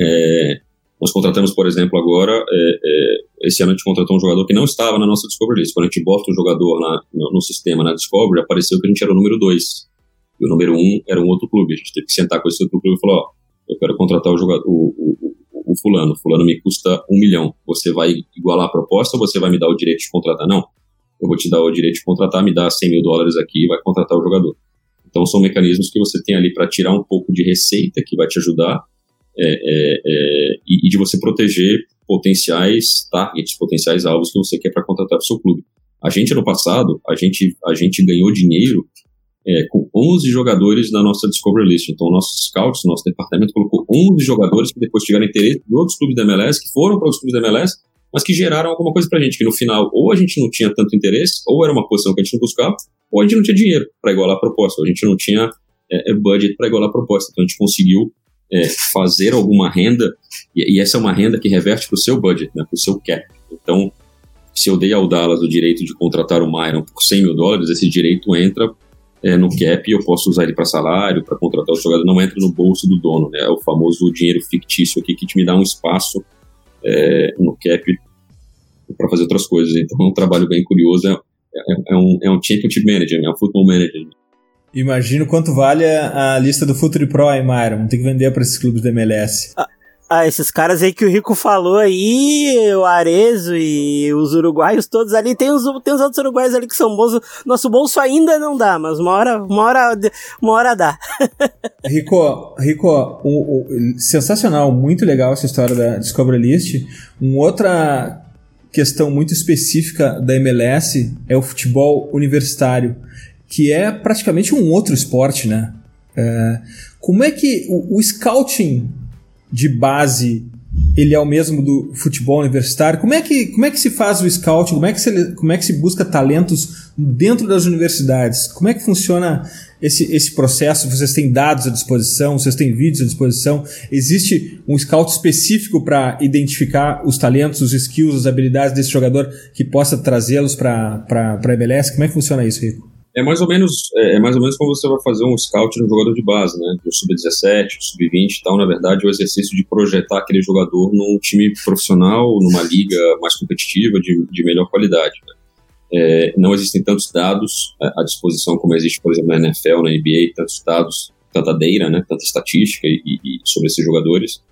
É, nós contratamos, por exemplo, agora, é, é, esse ano a gente contratou um jogador que não estava na nossa Discovery List. Quando a gente bota um jogador na, no, no, sistema, na Discovery, apareceu que a gente era o número 2. E o número 1 um era um outro clube. A gente teve que sentar com esse outro clube e falar, ó, eu quero contratar o jogador, o, o, o, o fulano. Fulano me custa um milhão. Você vai igualar a proposta ou você vai me dar o direito de contratar? Não. Eu vou te dar o direito de contratar, me dá 100 mil dólares aqui e vai contratar o jogador. Então, são mecanismos que você tem ali para tirar um pouco de receita, que vai te ajudar, é, é, é, e, e, de você proteger potenciais targets, potenciais alvos que você quer para contratar para o seu clube. A gente, ano passado, a gente, a gente ganhou dinheiro é, com 11 jogadores na nossa Discovery List. Então, nossos scouts, nosso departamento colocou 11 jogadores que depois tiveram interesse em outros clubes da MLS, que foram para os clubes da MLS, mas que geraram alguma coisa para a gente, que no final, ou a gente não tinha tanto interesse, ou era uma posição que a gente não buscava, ou a gente não tinha dinheiro para igualar a proposta, ou a gente não tinha é, é budget para igualar a proposta. Então, a gente conseguiu é, fazer alguma renda, e, e, essa é uma renda que reverte para o seu budget, né, para o seu cap. Então, se eu dei ao Dallas o direito de contratar o Myron por 100 mil dólares, esse direito entra é, no cap e eu posso usar ele para salário, para contratar o jogador, não entra no bolso do dono, né? É o famoso dinheiro fictício aqui que te me dá um espaço é, no cap para fazer outras coisas. Então é um trabalho bem curioso, é, é, é um, é um championship manager, é um football manager. Imagino quanto vale a, a lista do Futuri Pro, hein, Myron? Vamos ter que vender para esses clubes da MLS. Ah, ah, esses caras aí que o Rico falou aí, o Arezo e os uruguaios todos ali, tem os, tem os outros uruguaios ali que são bons. Nosso bolso ainda não dá, mas uma hora, uma hora, uma hora dá. Rico, Rico o, o, sensacional, muito legal essa história da Discovery List. Um outra questão muito específica da MLS é o futebol universitário, que é praticamente um outro esporte, né? É, como é que o, o scouting de base ele é o mesmo do futebol universitário. Como é que, como é que se faz o scouting? Como é, que se, como é que se busca talentos dentro das universidades? Como é que funciona esse, esse processo? Vocês têm dados à disposição? Vocês têm vídeos à disposição? Existe um scout específico para identificar os talentos, os skills, as habilidades desse jogador que possa trazê-los para a MLS? Como é que funciona isso, Rico? É mais ou menos é, é, mais ou menos como você vai fazer um scout no jogador de base, né? Do sub-17, sub-20 e tal. Na verdade, é o exercício de projetar aquele jogador num time profissional, numa liga mais competitiva, de, de melhor qualidade. Né? É, não existem tantos dados à disposição como existe, por exemplo, na NFL, na NBA, tantos dados, tanta data, né? Tanta estatística e, e sobre esses jogadores.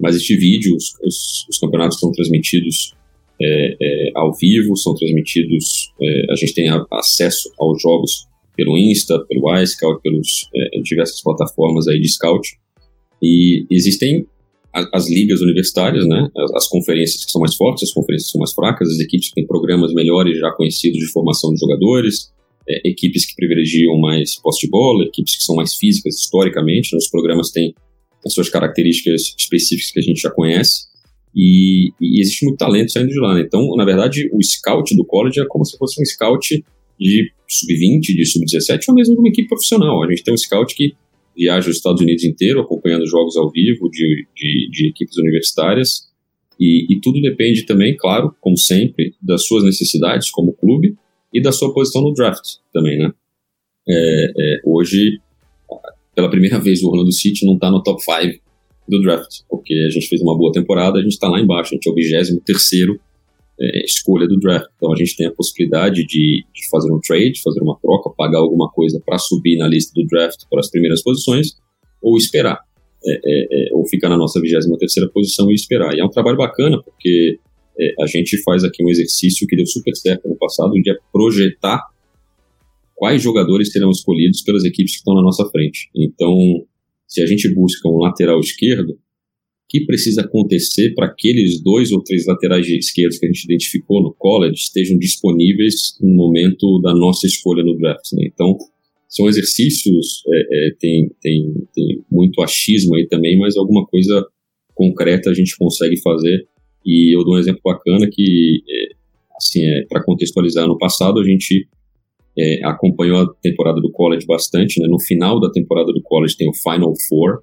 Mas este vídeo, os, os, os campeonatos são transmitidos é, é, ao vivo, são transmitidos, é, a gente tem a, acesso aos jogos pelo Insta, pelo iScout, pelas é, diversas plataformas aí de scout, e existem as, as ligas universitárias, né, as, as, conferências que são mais fortes, as conferências que são mais fracas, as equipes que têm programas melhores já conhecidos de formação de jogadores, é, equipes que privilegiam mais posse de bola, equipes que são mais físicas historicamente, né, os programas têm as suas características específicas que a gente já conhece, e, e, existe muito talento saindo de lá. Né? Então, na verdade, o scout do college é como se fosse um scout de sub-20, de sub-17, ou mesmo de uma equipe profissional. A gente tem um scout que viaja os Estados Unidos inteiro, acompanhando jogos ao vivo de, de, de equipes universitárias. E, e, tudo depende também, claro, como sempre, das suas necessidades como clube e da sua posição no draft também, né? É, é, hoje, pela primeira vez, o Orlando City não está no top 5 do draft, porque a gente fez uma boa temporada, a gente está lá embaixo, a gente é o 23 terceiro é, escolha do draft. Então a gente tem a possibilidade de, de fazer um trade, fazer uma troca, pagar alguma coisa para subir na lista do draft para as primeiras posições, ou esperar, é, é, é ou ficar na nossa 23 terceira posição e esperar. E é um trabalho bacana, porque a gente faz aqui um exercício que deu super certo no passado, de projetar quais jogadores serão escolhidos pelas equipes que estão na nossa frente. Então, se a gente busca um lateral esquerdo, que precisa acontecer para aqueles dois ou três laterais esquerdos que a gente identificou no college estejam disponíveis no momento da nossa escolha no draft. Né? Então, são exercícios, é, é, tem, tem, tem muito achismo aí também, mas alguma coisa concreta a gente consegue fazer. E eu dou um exemplo bacana que, é, assim, é, para contextualizar, no passado a gente é, acompanhou a temporada do college bastante. Né? No final da temporada do college tem o Final Four,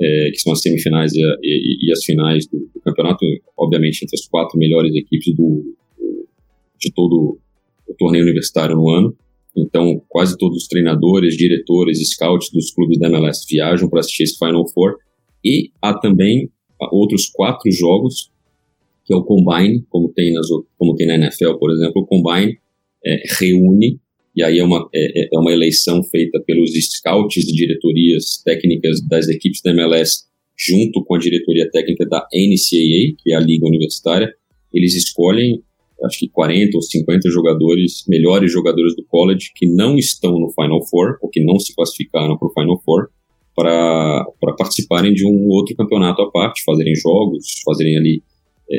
é, que são as semifinais e, e, e as finais do, do, campeonato, obviamente entre as quatro melhores equipes do, do, de todo o torneio universitário no ano. Então, quase todos os treinadores, diretores, scouts dos clubes da MLS viajam para assistir esse Final Four. E há também outros quatro jogos, que é o Combine, como tem, nas, como tem na NFL, por exemplo. O Combine é, reúne e aí é uma, é, é, é uma eleição feita pelos scouts e diretorias técnicas das equipes da MLS junto com a diretoria técnica da NCAA, que é a liga universitária, eles escolhem acho que 40 ou 50 jogadores, melhores jogadores do college que não estão no Final Four, ou que não se classificaram para o Final Four, para participarem de um outro campeonato à parte, fazerem jogos, fazerem ali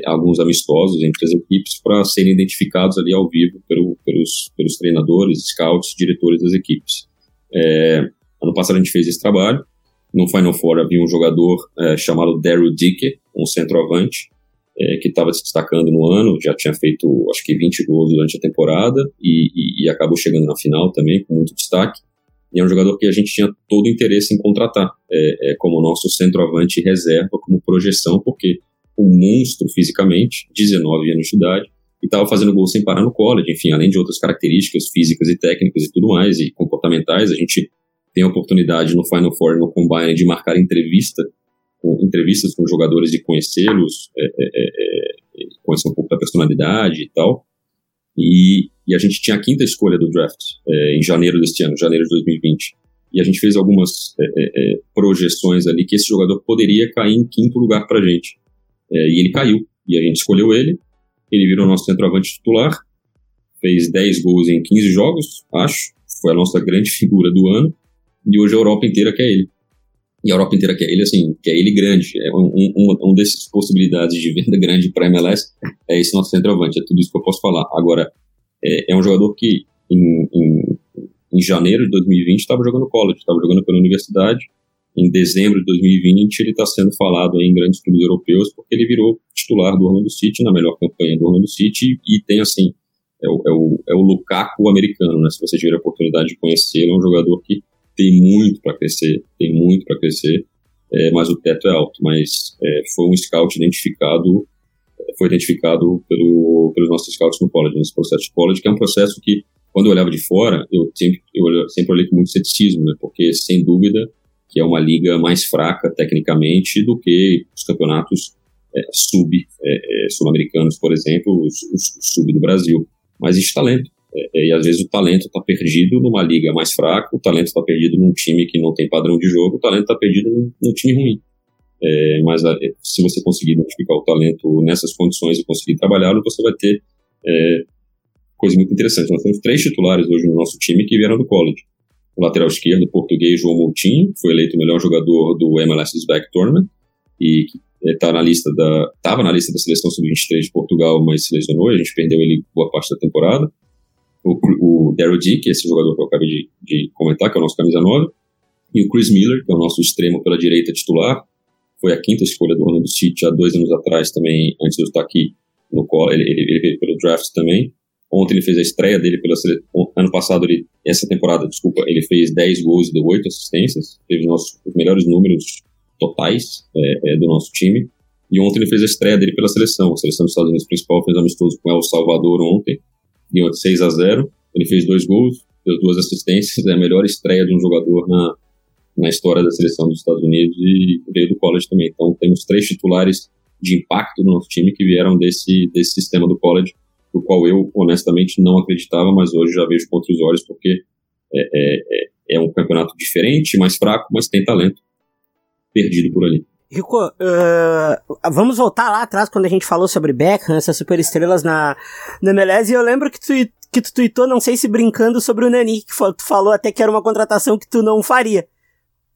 alguns amistosos entre as equipes para serem identificados ali ao vivo pelo, pelos, pelos treinadores, scouts, diretores das equipes. É, ano passado a gente fez esse trabalho. No Final Four havia um jogador é, chamado Daryl Dicker, um centroavante, é, que estava se destacando no ano, já tinha feito acho que 20 gols durante a temporada e, e, e, acabou chegando na final também com muito destaque. E é um jogador que a gente tinha todo interesse em contratar é, é como nosso centroavante reserva, como projeção, porque um monstro fisicamente, 19 anos de idade, e estava fazendo gol sem parar no college. Enfim, além de outras características físicas e técnicas e tudo mais, e comportamentais, a gente tem a oportunidade no Final Four no Combine de marcar entrevista, com, entrevistas com jogadores e conhecê-los, é, é, é, é, conhecer um pouco da personalidade e tal. E, e, a gente tinha a quinta escolha do draft é, em janeiro deste ano, janeiro de 2020. E a gente fez algumas é, projeções ali que esse jogador poderia cair em quinto lugar para gente. É, e ele caiu. E a gente escolheu ele. Ele virou nosso centroavante titular. Fez 10 gols em 15 jogos, acho. Foi a nossa grande figura do ano. E hoje a Europa inteira quer ele. E a Europa inteira quer ele, assim, quer ele grande. É um, um, um desses possibilidades de venda grande para MLS é esse nosso centroavante. É tudo isso que eu posso falar. Agora, é, é um jogador que em, em, em janeiro de 2020 estava jogando college, estava jogando pela universidade em dezembro de 2020 ele está sendo falado em grandes clubes europeus porque ele virou titular do Orlando City na melhor campanha do Orlando City e tem assim é o, é o, é o Lukaku americano, né? Se você tiver a oportunidade de conhecê-lo, é um jogador que tem muito para crescer, tem muito para crescer, é, mas o teto é alto. Mas é, foi um scout identificado, foi identificado pelo, pelos nossos scouts no college, nesse processo de college, que é um processo que, quando eu olhava de fora, eu sempre, eu sempre olhei com muito ceticismo, né? Porque, sem dúvida, que é uma liga mais fraca tecnicamente do que os campeonatos é, sub é, é, sul-americanos, por exemplo, os, os, sub do Brasil. Mas existe talento. É, é, e às vezes o talento está perdido numa liga mais fraca, o talento está perdido num time que não tem padrão de jogo, o talento está perdido num, num, time ruim. É, mas a, se você conseguir identificar o talento nessas condições e conseguir trabalhá-lo, você vai ter coisa muito interessante. Nós temos três titulares hoje no nosso time que vieram do college o lateral esquerdo português João Moutinho, foi eleito o melhor jogador do MLS Back Tournament e está na lista da estava na lista da seleção sub-23 de Portugal, mas se lesionou, a gente perdeu ele boa parte da temporada. O, o Daryl Dick, esse jogador que eu acabei de, de, comentar, que é o nosso camisa 9, e o Chris Miller, que é o nosso extremo pela direita titular, foi a quinta escolha do Orlando City há dois anos atrás também, antes de eu estar aqui no ele, ele, ele veio pelo draft também. Ontem ele fez a estreia dele pela ano passado ele essa temporada, desculpa, ele fez 10 gols e deu 8 assistências, teve os, nossos, os melhores números totais é, é, do nosso time. E ontem ele fez a estreia dele pela seleção. A seleção dos Estados Unidos principal fez amistoso com El Salvador ontem, ganhou de 6 a 0. Ele fez dois gols, deu duas assistências, é a melhor estreia de um jogador na, na história da seleção dos Estados Unidos e veio do college também. Então temos três titulares de impacto do nosso time que vieram desse, desse sistema do college do qual eu honestamente não acreditava, mas hoje já vejo com outros olhos, porque é, é, é, é um campeonato diferente, mais fraco, mas tem talento perdido por ali. Rico, uh, vamos voltar lá atrás quando a gente falou sobre Beckham, essas superestrelas na, na MLS, e eu lembro que tu, que tu tweetou, não sei se brincando, sobre o Nani, que tu falou até que era uma contratação que tu não faria.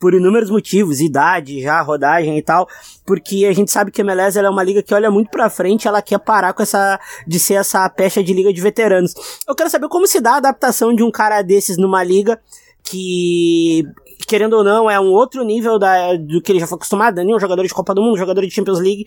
Por inúmeros motivos, idade, já, rodagem e tal, porque a gente sabe que a MLS é uma liga que olha muito pra frente, ela quer parar com essa, de ser essa pecha de liga de veteranos. Eu quero saber como se dá a adaptação de um cara desses numa liga que querendo ou não, é um outro nível da, do que ele já foi acostumado, né? Um jogador de Copa do Mundo, um jogador de Champions League.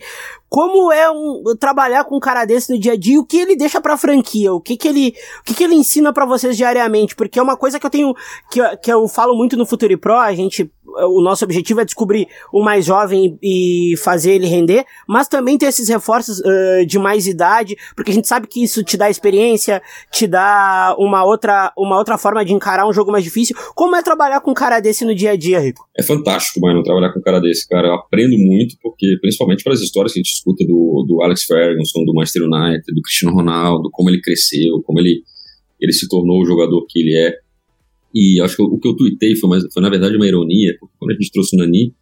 Como é um, trabalhar com um cara desse no dia a dia? O que ele deixa pra franquia? O que que ele, o que que ele ensina para vocês diariamente? Porque é uma coisa que eu tenho, que, que eu falo muito no Futuri Pro, a gente o nosso objetivo é descobrir o mais jovem e fazer ele render, mas também ter esses reforços uh, de mais idade, porque a gente sabe que isso te dá experiência, te dá uma outra, uma outra forma de encarar um jogo mais difícil. Como é trabalhar com um cara desse no dia a dia, Rico? É fantástico, mano, trabalhar com um cara desse, cara. Eu aprendo muito, porque principalmente pelas histórias que a gente escuta do, do Alex Ferguson, do Manchester United, do Cristiano Ronaldo, como ele cresceu, como ele, ele se tornou o jogador que ele é. E acho que o que eu tuitei foi, mais, foi na verdade uma ironia, porque quando a gente trouxe o Nani,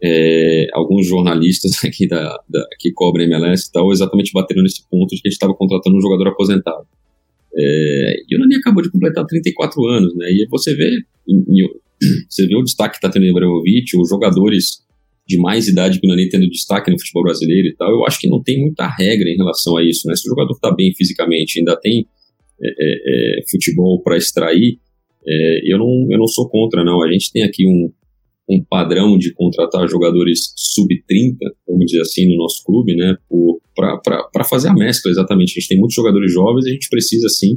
é, alguns jornalistas aqui da, da, que cobrem MLS e tal, exatamente bateram nesse ponto de que a gente estava contratando um jogador aposentado. É, e o Nani acabou de completar 34 anos, né? E você vê, em, em, você vê o destaque que está tendo o Ibrahimovic, os jogadores de mais idade que o Nani tendo destaque no futebol brasileiro e tal. Eu acho que não tem muita regra em relação a isso, né? Se o jogador está bem fisicamente, ainda tem é, é, é futebol para extrair, é, eu, não, eu não sou contra, não. A gente tem aqui um, um padrão de contratar jogadores sub-30, vamos dizer assim, no nosso clube, né, para fazer a mescla, exatamente. A gente tem muitos jogadores jovens e a gente precisa, sim,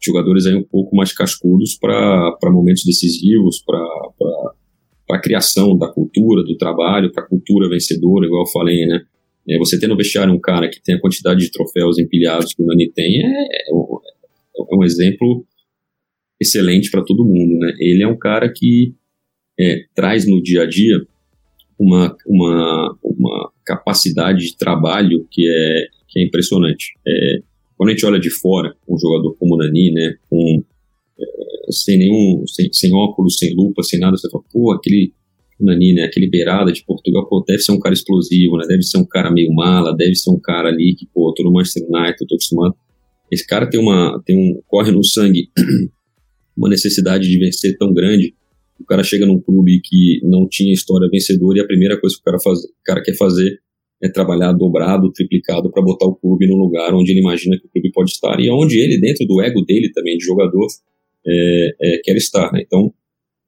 de jogadores aí um pouco mais cascudos para momentos decisivos, para a criação da cultura, do trabalho, para a cultura vencedora, igual eu falei, né. É, você ter no vestiário um cara que tem a quantidade de troféus empilhados que o Nani tem é, é, é um exemplo excelente para todo mundo, né? Ele é um cara que é, traz no dia a dia uma, uma, uma capacidade de trabalho que é, que é impressionante. É, quando a gente olha de fora um jogador como o Nani, né, com, é, sem nenhum, sem, sem, óculos, sem lupa, sem nada, você fala, pô, aquele Nani, né, aquele beirada de Portugal, pô, deve ser um cara explosivo, né, deve ser um cara meio mala, deve ser um cara ali que, pô, tô no Manchester United, tô acostumado. Esse cara tem uma, tem um, corre no sangue uma necessidade de vencer tão grande. O cara chega num clube que não tinha história vencedora e a primeira coisa que o cara, faz, o cara quer fazer é trabalhar dobrado, triplicado para botar o clube no lugar onde ele imagina que o clube pode estar e onde ele, dentro do ego dele também de jogador, é, é, quer estar. Né? Então,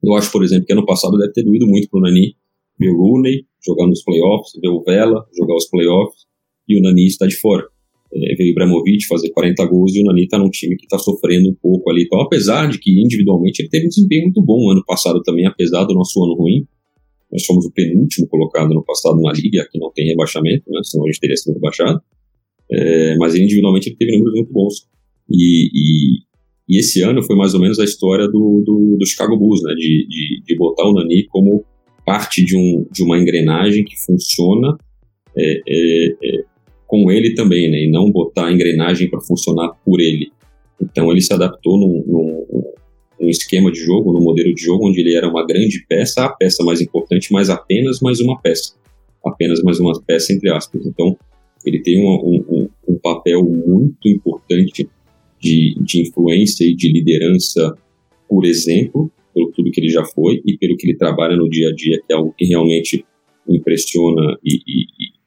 eu acho, por exemplo, que ano passado deve ter doído muito pro Nani ver o Rooney jogar nos playoffs, ver o Vela jogar os playoffs e o Nani está de fora é, veio Ibrahimovic fazer 40 gols e o Nani tá num time que está sofrendo um pouco ali. Então, apesar de que individualmente ele teve um desempenho muito bom ano passado também, apesar do nosso ano ruim, nós fomos o penúltimo colocado no passado na liga, que não tem rebaixamento, né, senão a gente teria sido rebaixado. É, mas individualmente ele teve números muito bons. E, e, e, esse ano foi mais ou menos a história do, do, do Chicago Bulls, né, de, de, de, botar o Nani como parte de, um, de uma engrenagem que funciona é, é, é com ele também, né? E não botar a engrenagem para funcionar por ele. Então ele se adaptou num, num, num, esquema de jogo, num modelo de jogo onde ele era uma grande peça, a peça mais importante, mas apenas mais uma peça. Apenas mais uma peça, entre aspas. Então ele tem um, um, um papel muito importante de, de influência e de liderança, por exemplo, pelo tudo que ele já foi e pelo que ele trabalha no dia a dia, que é algo que realmente impressiona e, e,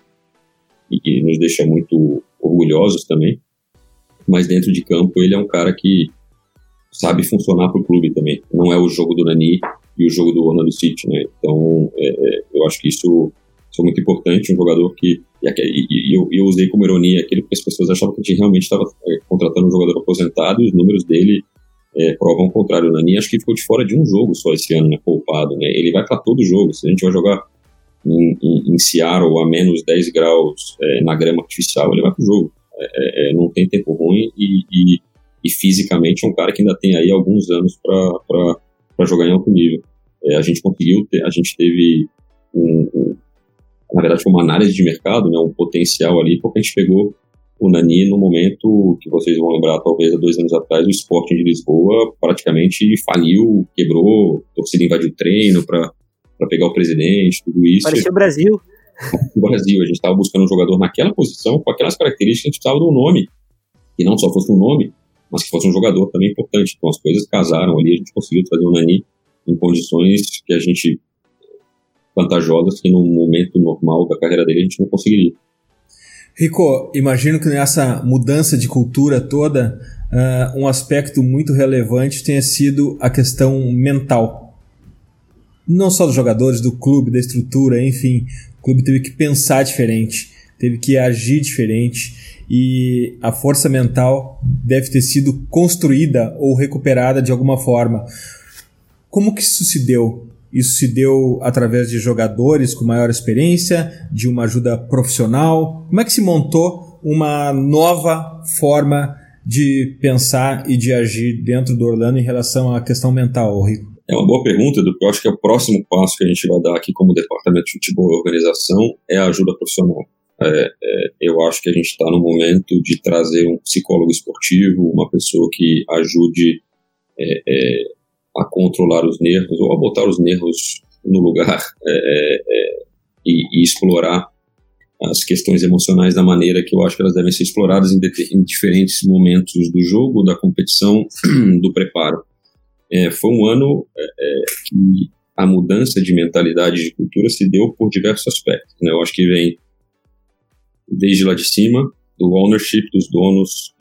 e que nos deixa muito orgulhosos também. Mas dentro de campo ele é um cara que sabe funcionar para o clube também. Não é o jogo do Nani e o jogo do Orlando City, né? Então é, é, eu acho que isso, isso é muito importante. Um jogador que e, e, eu, eu, usei como ironia aquele porque as pessoas achavam que a gente realmente estava é, contratando um jogador aposentado e os números dele é, provam o contrário. O Nani acho que ficou de fora de um jogo só esse ano, né? Poupado, né? Ele vai para todo jogo. Se a gente vai jogar em, em, em Seattle a menos 10 graus é, na grama artificial, ele vai pro jogo. É, é, é, não tem tempo ruim e, e, e, fisicamente é um cara que ainda tem aí alguns anos para jogar em alto nível. É, a gente conseguiu, ter, a gente teve um, um, na verdade uma análise de mercado, né, um potencial ali, porque a gente pegou o Nani no momento que vocês vão lembrar, talvez há dois anos atrás, o Sporting de Lisboa praticamente faliu, quebrou, a torcida invadiu o treino para para pegar o presidente, tudo isso. Parecia o Brasil. O Brasil, a gente estava buscando um jogador naquela posição, com aquelas características, a gente precisava de um nome. E não só fosse um nome, mas que fosse um jogador também importante. Então as coisas casaram ali, a gente conseguiu trazer o Nani em condições que a gente vantajosas que no momento normal da carreira dele a gente não conseguiria. Rico, imagino que nessa mudança de cultura toda, uh, um aspecto muito relevante tenha sido a questão mental. Não só dos jogadores, do clube, da estrutura, enfim, o clube teve que pensar diferente, teve que agir diferente e a força mental deve ter sido construída ou recuperada de alguma forma. Como que isso se deu? Isso se deu através de jogadores com maior experiência, de uma ajuda profissional? Como é que se montou uma nova forma de pensar e de agir dentro do Orlando em relação à questão mental, Rico? É uma boa pergunta, que eu acho que é o próximo passo que a gente vai dar aqui como departamento de futebol e organização é a ajuda profissional. É, é, eu acho que a gente está no momento de trazer um psicólogo esportivo, uma pessoa que ajude é, é a controlar os nervos ou a botar os nervos no lugar é, é, e, e, explorar as questões emocionais da maneira que eu acho que elas devem ser exploradas em, em diferentes momentos do jogo, da competição, do preparo. É, foi um ano é, é, que a mudança de mentalidade de cultura se deu por diversos aspectos. Né? Eu acho que vem desde lá de cima, do ownership dos donos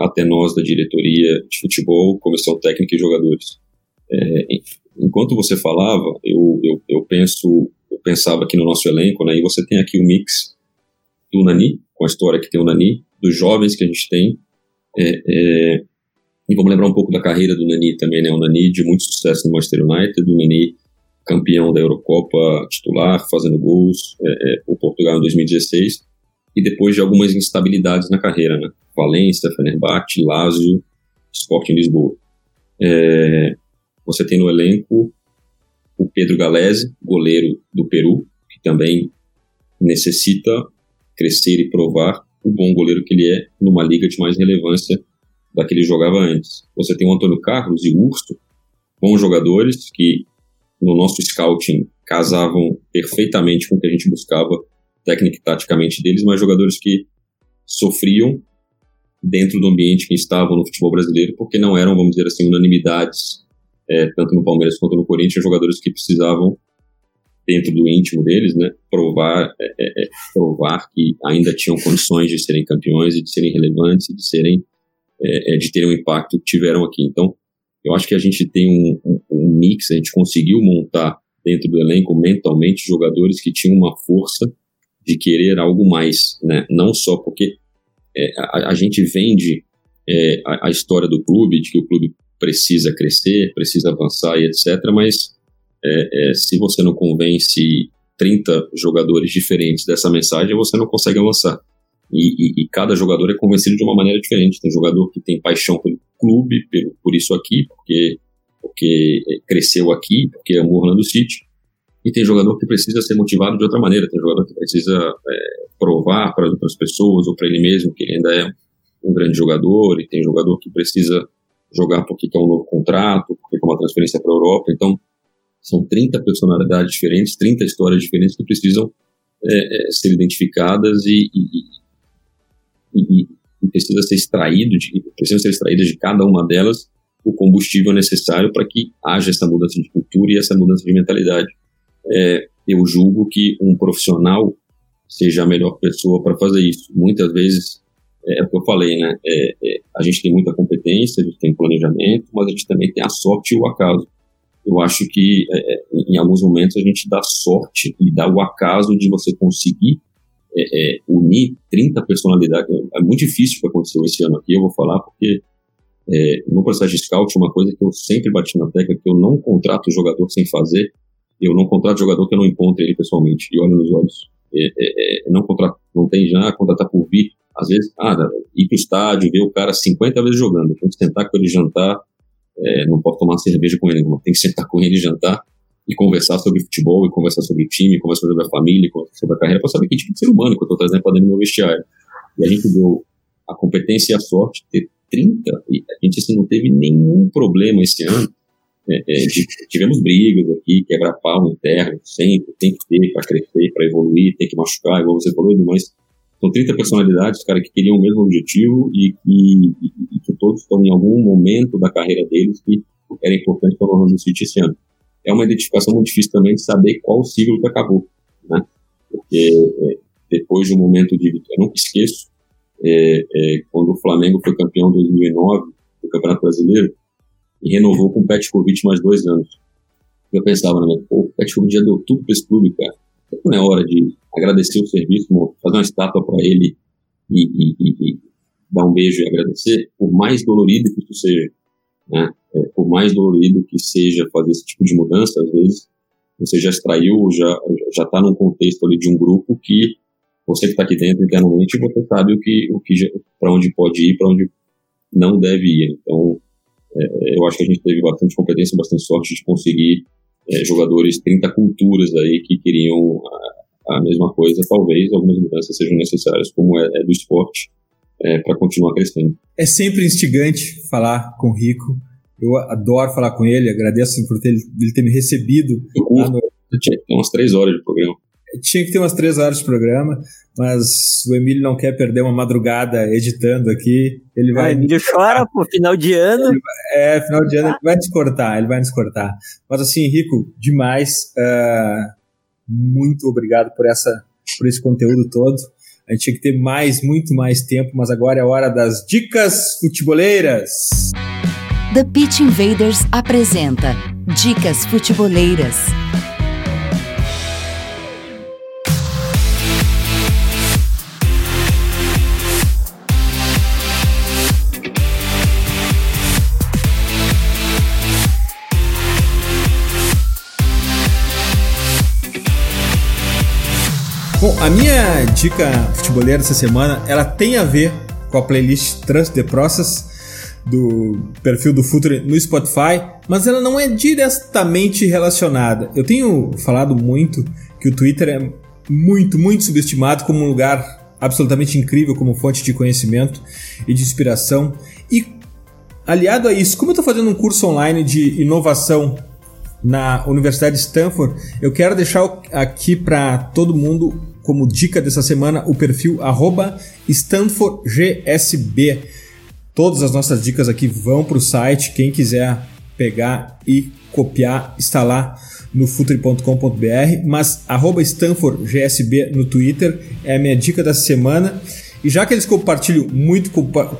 até nós da diretoria de futebol, comissão técnica e jogadores. É, enquanto você falava, eu, eu, eu, penso, eu pensava aqui no nosso elenco, né, e você tem aqui o mix do Nani, com a história que tem o Nani, dos jovens que a gente tem, é, é, e vamos lembrar um pouco da carreira do Nani também, né, o Nani de muito sucesso no Manchester United, o Nani campeão da Eurocopa titular, fazendo gols é, é, por Portugal em 2016, e depois de algumas instabilidades na carreira, né, Valência, Fenerbahçe, Lazio, Sporting Lisboa. É, você tem no elenco o Pedro Galese, goleiro do Peru, que também necessita crescer e provar o bom goleiro que ele é numa liga de mais relevância da que ele jogava antes. Você tem o Antônio Carlos e o Urso, bons jogadores que no nosso scouting casavam perfeitamente com o que a gente buscava técnica e taticamente deles, mas jogadores que sofriam dentro do ambiente que estavam no futebol brasileiro, porque não eram, vamos dizer assim, unanimidades é, tanto no Palmeiras quanto no Corinthians, jogadores que precisavam, dentro do íntimo deles, né, provar, é, é, é, provar que ainda tinham condições de serem campeões e de serem relevantes e de serem, é, é, de terem o impacto que tiveram aqui. Então, eu acho que a gente tem um, um, um mix, a gente conseguiu montar dentro do elenco mentalmente jogadores que tinham uma força de querer algo mais, né? Não só porque é, a, a, gente vende é, a, a, história do clube, de que o clube precisa crescer, precisa avançar e etc. Mas é, é, se você não convence 30 jogadores diferentes dessa mensagem, você não consegue avançar. E, e, e, cada jogador é convencido de uma maneira diferente. Tem jogador que tem paixão pelo clube, pelo, por isso aqui, porque, porque cresceu aqui, porque amou Orlando City. E tem jogador que precisa ser motivado de outra maneira. Tem jogador que precisa é, provar para outras pessoas ou para ele mesmo que ele ainda é um grande jogador. E tem jogador que precisa jogar porque quer um novo contrato, porque quer uma transferência para a Europa. Então, são 30 personalidades diferentes, 30 histórias diferentes que precisam é, é, ser identificadas e, e, e, e, precisa ser extraído, de, precisam ser extraídas de cada uma delas o combustível necessário para que haja essa mudança de cultura e essa mudança de mentalidade. É, eu julgo que um profissional seja a melhor pessoa para fazer isso. Muitas vezes é, é o que eu falei, né? É, é, a gente tem muita competência, a gente tem planejamento, mas a gente também tem a sorte e o acaso. Eu acho que é, é em alguns momentos a gente dá sorte e dá o acaso de você conseguir é, unir 30 personalidades. É muito difícil o que aconteceu esse ano aqui, eu vou falar porque no processo de scout, uma coisa que eu sempre bati na tecla, que eu não contrato jogador sem fazer, eu não contrato jogador que eu não encontre ele pessoalmente e olho nos olhos. não contrato, não tem já contratar por vir às vezes, ah, ir pro estádio, ver o cara 50 vezes jogando, tem que sentar com ele jantar, é, não pode tomar cerveja com ele, não, tem que sentar com ele jantar e conversar sobre futebol, e conversar sobre o time, conversar sobre a família, conversar sobre a carreira, para saber que tipo de ser humano que eu estou trazendo para dentro do meu vestiário. E a gente deu a competência e a sorte de ter 30, e a gente assim, não teve nenhum problema esse ano. É, é, tivemos brigas aqui, quebrar pau interno, sempre, tem que ter para crescer, para evoluir, tem que machucar, igual você falou, mas são 30 personalidades, cara, que queriam o mesmo objetivo e, e, e, que todos estão em algum momento da carreira deles que era importante para o Orlando City esse ano. É uma identificação muito difícil também de saber qual ciclo que acabou, né? Porque é, depois de um momento de eu nunca esqueço, é, é, quando o Flamengo foi campeão em 2009 do Campeonato Brasileiro e renovou com o Petkovic mais dois anos. Eu pensava, né, pô, o Petkovic já deu tudo para esse clube, cara. Não é hora de agradecer o serviço, fazer uma estátua para ele e, e, e, e, dar um beijo e agradecer, por mais dolorido que isso seja, né? É, por mais dolorido que seja fazer esse tipo de mudança, às vezes você já extraiu, já já está num contexto ali de um grupo que você que está aqui dentro internamente, você sabe o que, o que para onde pode ir, para onde não deve ir. Então, é, eu acho que a gente teve bastante competência, bastante sorte de conseguir é, jogadores, 30 culturas aí que queriam a, a, mesma coisa. Talvez algumas mudanças sejam necessárias, como é, é do esporte, é, para continuar crescendo. É sempre instigante falar com o Rico. Eu adoro falar com ele, agradeço por ter, ele ter me recebido. Eu curto, no... tinha umas três horas de programa. Tinha que ter umas três horas de programa, mas o Emílio não quer perder uma madrugada editando aqui. Ele vai. Ah, Emílio chora por final de ano. Vai, é, final de ano ele vai nos cortar, ele vai nos cortar. Mas assim, Rico, demais. Uh, muito obrigado por, essa, por esse conteúdo todo. A gente tinha que ter mais, muito mais tempo, mas agora é a hora das dicas futeboleiras. The Pitch Invaders apresenta Dicas Futeboleiras. Bom, a minha dica futeboleira dessa semana, ela tem a ver com a playlist Trust the Process do perfil do Future no Spotify, mas ela não é diretamente relacionada. Eu tenho falado muito que o Twitter é muito, muito subestimado como um lugar absolutamente incrível como fonte de conhecimento e de inspiração. E aliado a isso, como eu estou fazendo um curso online de inovação na Universidade de Stanford, eu quero deixar aqui para todo mundo como dica dessa semana o perfil StanfordGSB. Todas as nossas dicas aqui vão para o site. Quem quiser pegar e copiar está lá no futre.com.br, mas StanfordGSB no Twitter é a minha dica da semana. E já que eles compartilham muito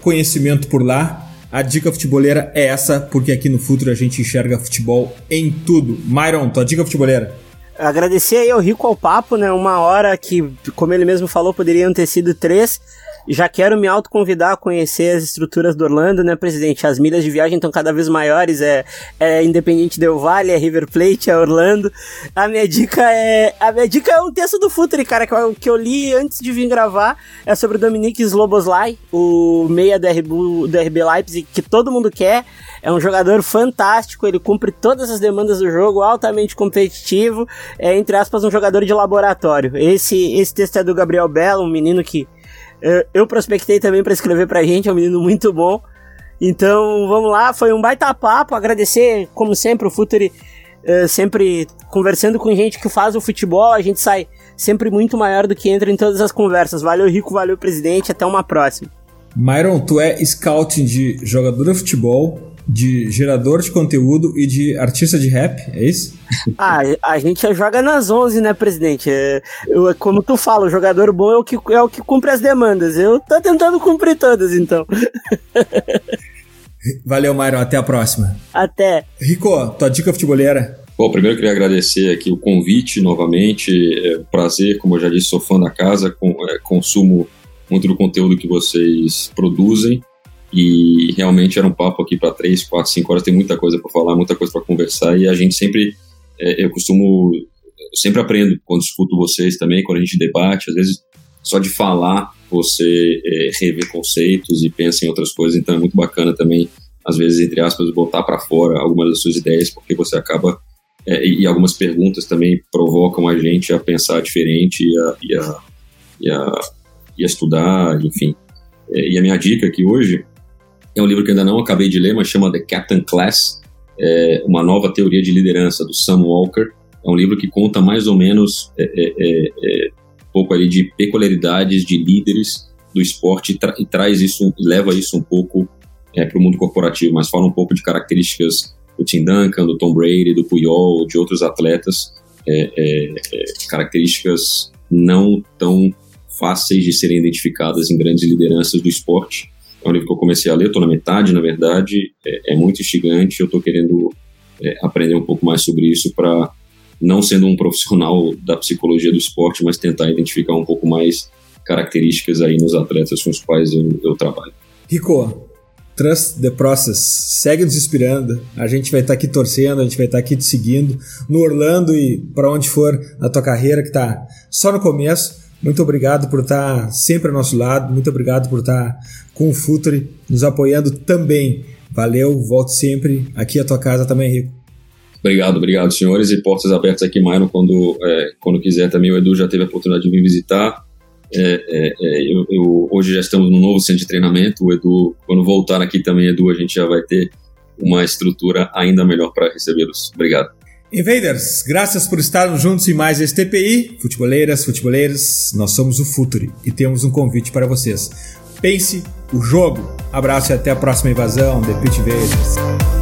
conhecimento por lá, a dica futeboleira é essa, porque aqui no Futuro a gente enxerga futebol em tudo. Myron, tua dica futeboleira? Agradecer aí ao Rico ao papo, né? Uma hora que, como ele mesmo falou, poderiam ter sido três. Já quero me autoconvidar a conhecer as estruturas do Orlando, né, presidente? As milhas de viagem estão cada vez maiores. É, é Independente Del Vale, é River Plate, é Orlando. A minha dica é. A minha dica é um texto do Futre, cara, que eu, que eu li antes de vir gravar. É sobre o Dominique Sloboslai, o meia do RB, do RB Leipzig, que todo mundo quer. É um jogador fantástico, ele cumpre todas as demandas do jogo, altamente competitivo, é, entre aspas, um jogador de laboratório. Esse, esse texto é do Gabriel Belo, um menino que eu, eu prospectei também para escrever pra gente, é um menino muito bom. Então, vamos lá, foi um baita papo, agradecer, como sempre, o Futuri uh, sempre conversando com gente que faz o futebol, a gente sai sempre muito maior do que entra em todas as conversas. Valeu, Rico, valeu, presidente, até uma próxima. Myron, tu é scouting de jogador de futebol, de gerador de conteúdo e de artista de rap, é isso? Ah, a gente joga nas 11, né, presidente? É, eu, como tu fala, o jogador bom é o, que, é o que cumpre as demandas. Eu tô tentando cumprir todas, então. Valeu, Myron. Até a próxima. Até. Rico, tua dica futebolera. Bom, primeiro eu queria agradecer aqui o convite novamente. É um prazer, como eu já disse, sou fã da casa, com, é, consumo muito do conteúdo que vocês produzem. E realmente era um papo aqui para três, quatro, cinco horas. Tem muita coisa para falar, muita coisa para conversar. E a gente sempre, é, eu costumo, eu sempre aprendo quando escuto vocês também, quando a gente debate. Às vezes, só de falar, você é, rever conceitos e pensa em outras coisas. Então é muito bacana também, às vezes, entre aspas, botar para fora algumas das suas ideias, porque você acaba. É, e algumas perguntas também provocam a gente a pensar diferente e a, e a, e a, e a estudar, enfim. É, e a minha dica aqui hoje é um livro que ainda não acabei de ler, mas chama The Captain Class, é uma nova teoria de liderança do Sam Walker. É um livro que conta mais ou menos é, é, é, é um pouco ali de peculiaridades de líderes do esporte e, tra e traz isso, leva isso um pouco é, para o mundo corporativo, mas fala um pouco de características do Tim Duncan, do Tom Brady, do Puyol, de outros atletas, características não tão fáceis de serem identificadas em grandes lideranças do esporte. É um livro que eu comecei a ler, estou na metade, na verdade, é, é muito instigante, eu estou querendo é, aprender um pouco mais sobre isso para, não sendo um profissional da psicologia do esporte, mas tentar identificar um pouco mais características aí nos atletas com os quais eu, eu trabalho. Rico, Trust the process. Segue nos inspirando. A gente vai estar tá aqui torcendo, a gente vai estar tá aqui te seguindo no Orlando e para onde for na tua carreira que está só no começo. Muito obrigado por estar sempre ao nosso lado. Muito obrigado por estar com o Futuri nos apoiando também. Valeu, volte sempre. Aqui a tua casa também, Rico. Obrigado, obrigado, senhores. E portas abertas aqui, Myron, quando, é, quando quiser também. O Edu já teve a oportunidade de vir visitar. É, é, é, eu, eu, hoje já estamos no novo centro de treinamento. O Edu, quando voltar aqui também, Edu, a gente já vai ter uma estrutura ainda melhor para recebê-los. Obrigado. Invaders, graças por estarmos juntos em mais este TPI. Futeboleiras, futeboleiros, nós somos o Futuri e temos um convite para vocês. Pense o jogo. Abraço e até a próxima invasão. The Pit Invaders.